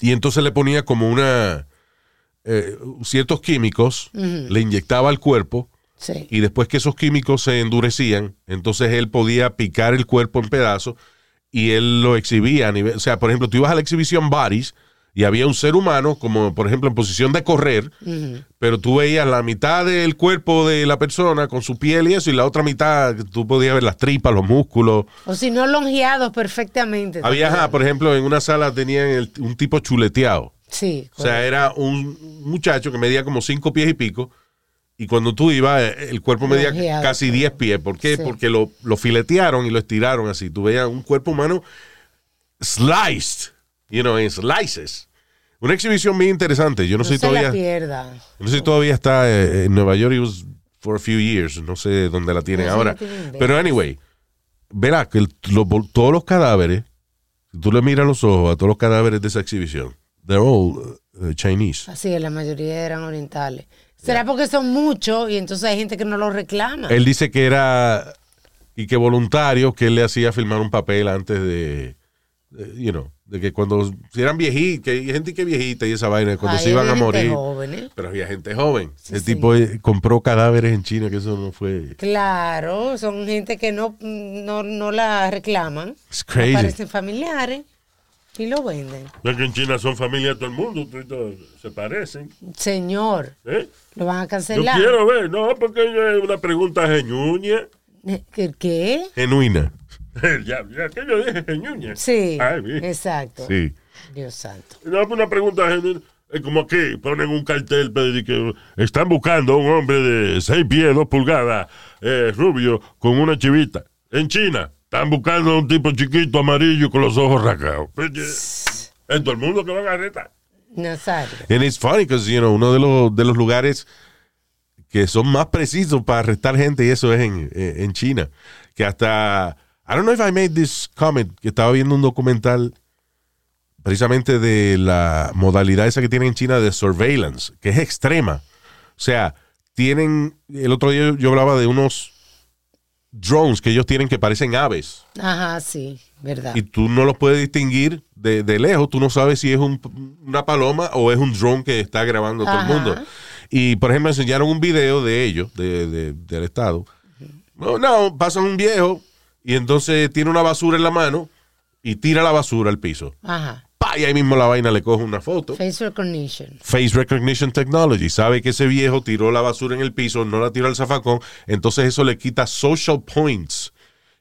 y entonces le ponía como una eh, ciertos químicos, le inyectaba al cuerpo Sí. y después que esos químicos se endurecían, entonces él podía picar el cuerpo en pedazos y él lo exhibía a nivel, o sea, por ejemplo, tú ibas a la exhibición Bodies y había un ser humano, como por ejemplo en posición de correr, pero tú veías la mitad del cuerpo de la persona con su piel y eso, y la otra mitad tú podías ver las tripas, los músculos. O si no, longeados perfectamente. Había, ajá, por ejemplo, en una sala tenían el- un tipo chuleteado. Sí. O sea, era un muchacho que medía como cinco pies y pico. Y cuando tú ibas, eh, el cuerpo medía casi 10 pies. ¿Por qué? Sí. Porque lo, lo filetearon y lo estiraron así. Tú veías un cuerpo humano sliced, you know, en slices. Una exhibición bien interesante. Yo no, no sé la todavía. pierda. No sé todavía está eh, en Nueva York. It was for a few years. No sé dónde la tienen No sé, ahora. tienen Pero anyway, verá que el- lo- todos los cadáveres, si tú le miras los ojos a todos los cadáveres de esa exhibición, they're all uh, Chinese. Así la mayoría eran orientales. ¿Será porque son muchos y entonces hay gente que no los reclama? Él dice que era y que voluntario que él le hacía firmar un papel antes de, de, you know, de que cuando si eran viejitos, que hay gente que es viejita y esa vaina, cuando Ay, se iban a morir. joven, ¿eh? Pero había gente joven. Sí, el sí. tipo eh, compró cadáveres en China, que eso no fue. Claro, son gente que no, no, no la reclaman. It's crazy. Parecen familiares y lo venden. Es que en China son familia todo el mundo, todos se parecen. Señor, ¿eh? lo van a Yo cancelar. quiero ver, no, porque es una pregunta genuña. ¿Qué? ¿Qué? Genuina. ya, ya que yo dije genuña. Sí, Ay, exacto. Sí. Dios santo. No, pues una pregunta genuina. Es como aquí ponen un cartel decir que están buscando a un hombre de 6 pies, 2 pulgadas, eh, rubio, con una chivita. En China, están buscando a un tipo chiquito, amarillo, con los ojos rasgados. En todo el mundo que van a retar. Nazario. And it's funny because, you know, uno de los, de los lugares que son más precisos para arrestar gente y eso es en, en China. Que hasta, I don't know if I made this comment, que estaba viendo un documental precisamente de la modalidad esa que tienen en China de surveillance, que es extrema. O sea, tienen, el otro día yo hablaba de unos drones que ellos tienen que parecen aves Ajá, sí, verdad. y tú no los puedes distinguir de, de lejos. Tú no sabes si es un- una paloma o es un drone que está grabando todo el mundo. Y, por ejemplo, enseñaron un video de ellos, de, de- del Estado. No, no, pasa un viejo y entonces tiene una basura en la mano y tira la basura al piso. Ajá. Pa, Y ahí mismo la vaina le coge una foto. Face recognition. Face Recognition Technology. Sabe que ese viejo tiró la basura en el piso, no la tiró al zafacón. Entonces eso le quita social points,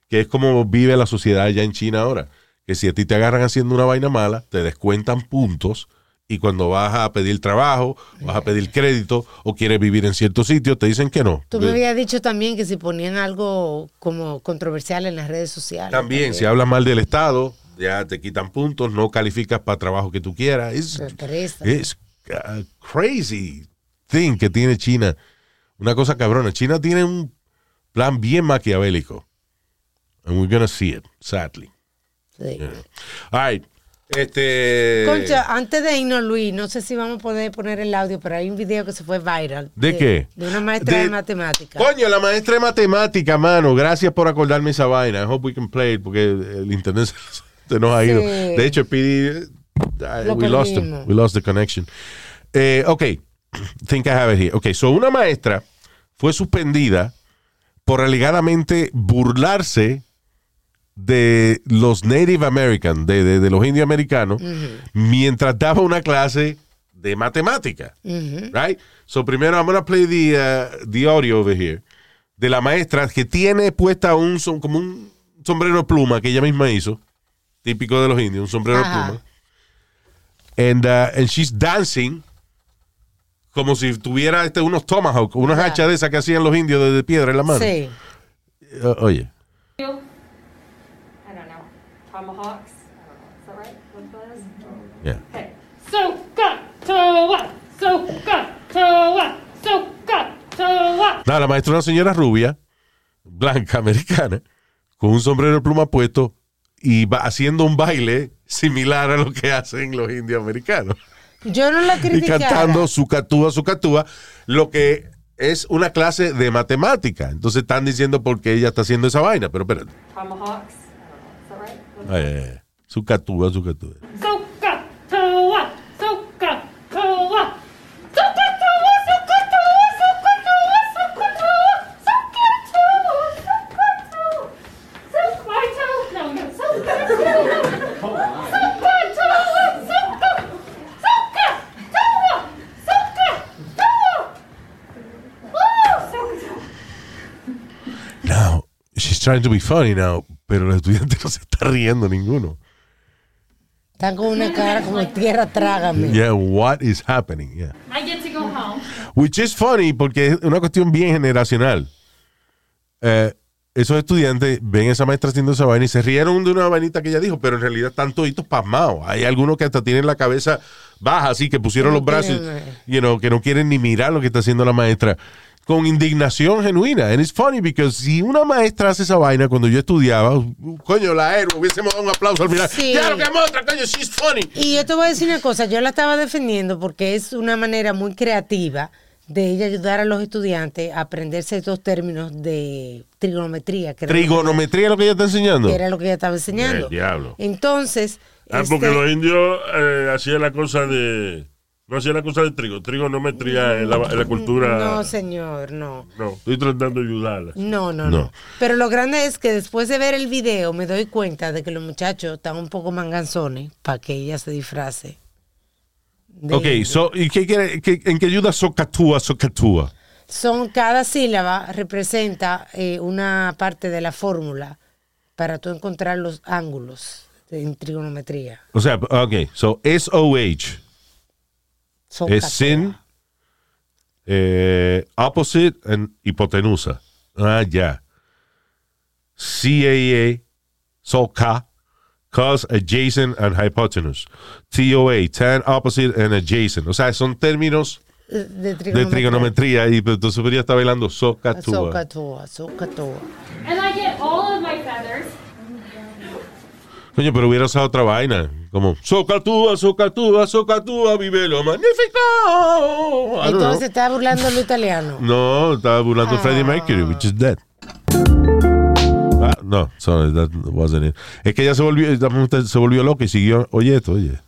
que es como vive la sociedad allá en China ahora. Que si a ti te agarran haciendo una vaina mala, te descuentan puntos. Y cuando vas a pedir trabajo, vas a pedir crédito o quieres vivir en cierto sitio, te dicen que no. Tú me habías dicho también que si ponían algo como controversial en las redes sociales. También, si hablas mal del Estado, ya te quitan puntos, no calificas para trabajo que tú quieras. Es, es a crazy thing que tiene China. Una cosa cabrona. China tiene un plan bien maquiavélico. And we're gonna see it, sadly. Sí. All right. Este. Concha, antes de irnos, Luis, no sé si vamos a poder poner el audio, pero hay un video que se fue viral. ¿De qué? De una maestra de, De- matemáticas. Coño, la maestra de matemática, mano. Gracias por acordarme esa vaina. I hope we can play it porque el internet se, se nos ha ido. Sí. De hecho, PD, uh, we lost him. We lost the connection. Eh, ok, think I have it here. Ok, so una maestra fue suspendida por alegadamente burlarse de los Native American, de, de- de los indios americanos, mientras daba una clase de matemática. Right? So primero I'm gonna play the, uh, the audio over here de la maestra que tiene puesta un como un sombrero de pluma que ella misma hizo, típico de los indios, un sombrero Ajá. de pluma. And, uh, and she's dancing como si tuviera este, unos tomahawk, unas hachas de esas que hacían los indios de, de piedra en la mano. Sí. Uh, oye. I don't know. Tomahawks? I don't know. Is that right? What that is? Yeah. Okay. So, got to what? So, got to what? So, got to what? Nada, la maestra es una señora rubia, blanca, americana, con un sombrero de pluma puesto y va haciendo un baile similar a lo que hacen los indios americanos. Yo no la Y criticara. cantando su catúa, su catúa, lo que es una clase de matemática. Entonces están diciendo por qué ella está haciendo esa vaina, pero espérate. Tomahawks? Right? What- Ay, ay, ay. Su catúa, su catúa. Trying to be funny now, pero los estudiantes no se está riendo ninguno. Están con una cara como tierra, trágame. Yeah, what is happening? Yeah. I get to go home. Which is funny porque es una cuestión bien generacional. Eh, esos estudiantes ven a esa maestra haciendo esa vaina y se rieron de una vainita que ella dijo, pero en realidad están toditos pasmados. Hay algunos que hasta tienen la cabeza baja, así que pusieron los brazos, quieren, you know, que no quieren ni mirar lo que está haciendo la maestra. Con indignación genuina. And it's funny because si una maestra hace esa vaina cuando yo estudiaba, coño, la héroe, hubiésemos dado un aplauso al final. Sí. Ya lo que otra, coño, she's funny. Y yo te voy a decir una cosa, yo la estaba defendiendo porque es una manera muy creativa de ella ayudar a los estudiantes a aprenderse estos términos de trigonometría. Que era lo que- Trigonometría es lo que ella está enseñando. que era lo que ella estaba enseñando. El diablo. Entonces, Ah, porque este, los indios eh, hacían la cosa de. No hacían la cosa de trigo. Trigonometría en la, en la cultura. no, señor, no. No, estoy tratando de ayudarla. No, no, No. no, Pero lo grande es que después de ver el video me doy cuenta de que los muchachos están un poco manganzones para que ella se disfrace. de- Ok, so, ¿y qué quiere, qué- ¿en qué ayuda socatúa, socatúa? Son cada sílaba representa eh, una parte de la fórmula para tú encontrar los ángulos en trigonometría. O sea, ok, so SOH es 14. sin, eh, opposite and hipotenusa. Ah, ya. CAA, soca, cos, adjacent and hypotenuse. TOA, tan, opposite and adjacent. O sea, son términos de de trigonometría y pues, entonces ella está bailando socatúa. Socatúa, socatúa. And I get all. Coño, pero hubiera usado otra vaina. Como, socatúa, socatúa, socatúa, vive lo magnífico. I don't know. Entonces está burlando lo italiano. No, estaba burlando Freddie Mercury, which is dead. Ah, no, sorry, that wasn't it. Es que ella se volvió, se volvió loca y siguió, oye esto, oye.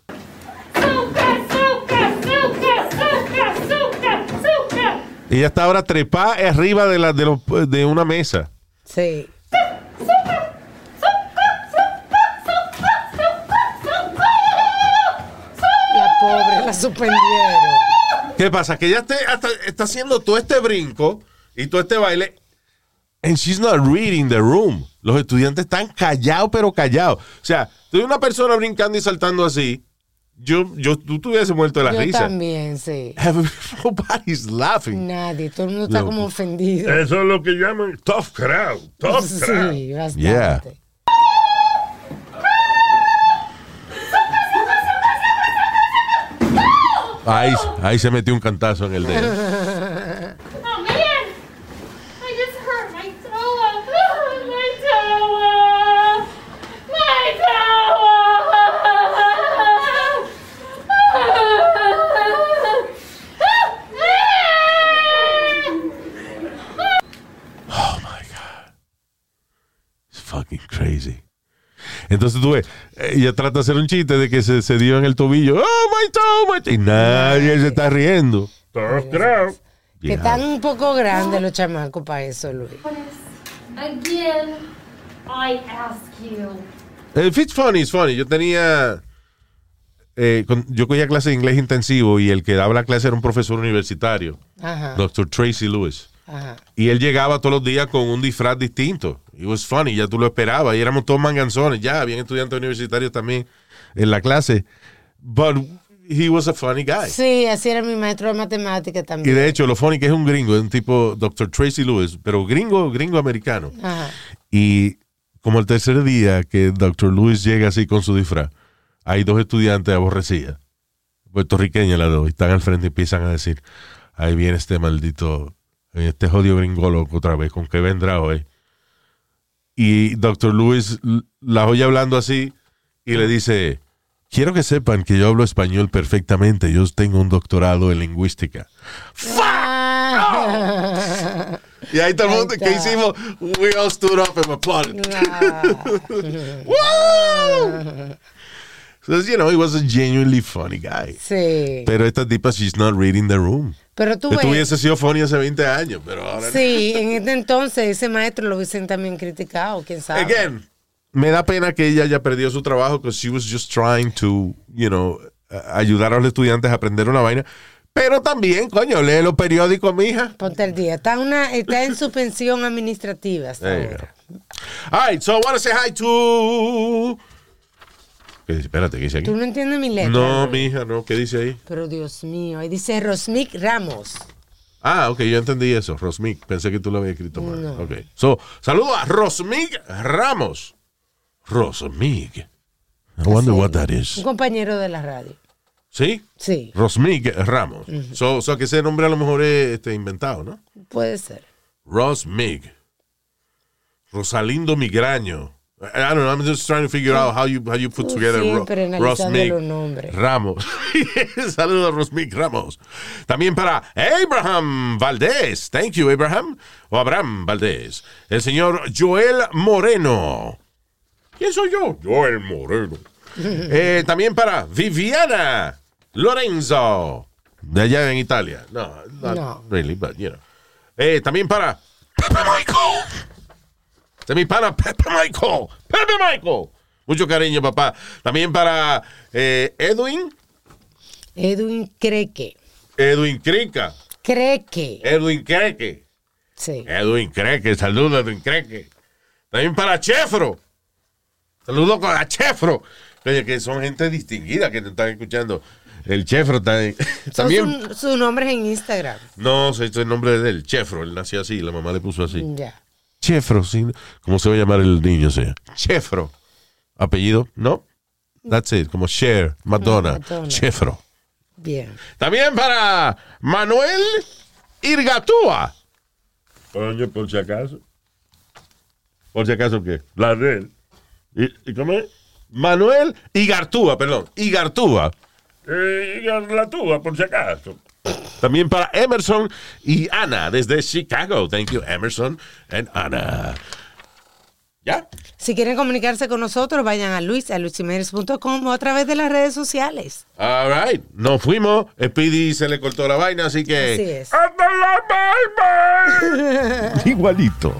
Ella está ahora trepada arriba de, la, de, los, de una mesa. Sí. Suspendieron. ¿Qué pasa? Que ella hasta- está haciendo todo este brinco y todo este baile. And she's not reading the room. Los estudiantes están callados, pero callados. O sea, tú una persona brincando y saltando así. Yo, yo, tú te hubieses muerto de la Yo risa. también, sí. Nobody's laughing. Nadie, todo el mundo está como ofendido. Eso es lo que llaman tough crowd. Tough crowd. Sí, bastante. Yeah. Ahí, ahí se metió un cantazo en el dedo. Oh man! I just hurt my toe. My toe. My toe. Oh my God. It's fucking crazy. Entonces tú ves, ella trata de hacer un chiste de que se, se dio en el tobillo. Oh my toe, my toe", Y nadie se está riendo. Tough crowd. Que están un poco grandes los chamacos para eso, Luis. Again, I ask you. If it's funny, it's funny. Yo tenía. eh, con- yo cogía clase de inglés intensivo y el que daba la clase era un profesor universitario, Ajá, Dr. Tracy Lewis. Ajá. Y él llegaba todos los días con un disfraz distinto. It was funny, ya tú lo esperabas. Y éramos todos manganzones. Ya, habían estudiantes universitarios también en la clase. But he was a funny guy. Sí, así era mi maestro de matemática Y también. de hecho, lo funny que es un gringo, es un tipo Dr. Tracy Lewis, pero gringo, gringo americano. Ajá. Y como el tercer día que Dr. Lewis llega así con su disfraz, hay dos estudiantes aborrecidas, puertorriqueñas las dos, y están al frente y empiezan a decir, ahí viene este maldito, este jodido gringo loco otra vez, ¿con qué vendrá hoy? Y Dr. Lewis la oye hablando así y le dice, quiero que sepan que yo hablo español perfectamente, yo tengo un doctorado en lingüística. Ah. Y ahí todo el mundo, ¿qué hicimos? We all stood up and applauded. Woo! So, you know, he was a genuinely funny guy. Sí. Pero esta tipa, she's not reading the room. Pero tú ves. hubiese sido funny hace 20 años, pero ahora Sí, en este entonces ese maestro lo hubiesen también criticado, quién sabe. Again, me da pena que ella haya perdido su trabajo because she was just trying to, you know, ayudar a los estudiantes a aprender una vaina. Pero también, coño, lee los periódicos, mija. Ponte al día. Está, una, está en su pensión administrativa hasta. All right, so I want to say hi to... ¿Qué dice? Espérate, ¿qué dice aquí? Tú no entiendes mi letra. No, Luis. mija, no. ¿Qué dice ahí? Pero Dios mío, ahí dice Rosmic Ramos. Ah, ok, yo entendí eso, Rosmic. Pensé que tú lo habías escrito mal. Ok. So, saludo a Rosmic Ramos. Rosmic. I wonder what that Un is. compañero de la radio. ¿Sí? Sí, Rosmic Ramos. so, so que ese nombre a lo mejor es este, inventado, ¿no? puede ser. Rosmig. Rosalindo Migraño. I don't know. I'm just trying to figure out how you how you put together Ro- siempre analizando Rosmig los nombres. Ramos. Saludos a Rosmig Ramos. También para Abraham Valdés. Thank you, Abraham. O Abraham Valdés. El señor Joel Moreno. ¿Quién soy yo? Joel Moreno. Eh, también para Viviana Lorenzo. De allá en Italia. No, not No. really, but you know. Eh, también para Pepe Michael. De mi pana Pepe Michael. Pepe Michael. Mucho cariño, papá. También para eh, Edwin. Edwin Creque. Edwin Crica. Creque. Edwin Creque. Sí. Edwin Creque. Saludos, Edwin Creque. También para Chefro. Saludos la Chefro. Oye, que son gente distinguida que te están escuchando. El Chefro también. También su- sus nombres en Instagram. no este es el nombre del Chefro. Él nació así, la mamá le puso así. Ya. Chefro, sí. ¿Cómo se va a llamar el niño? Sea? Chefro. Apellido, ¿no? That's it. Como Cher, Madonna. Madonna. Chefro. Bien. También para Manuel Irgatúa. Coño, por si acaso. ¿Por si acaso qué? La de él. ¿Y, y cómo es? Manuel Igartúa, perdón. Igartúa. Eh, la tuya, por si acaso. También para Emerson y Ana desde Chicago. Thank you, Emerson and Ana. ¿Ya? Si quieren comunicarse con nosotros, vayan a luis, a o a través de las redes sociales. All right. Nos fuimos. Speedy se le cortó la vaina, así que. Así es. ¡Hasta la bye bye! Igualito.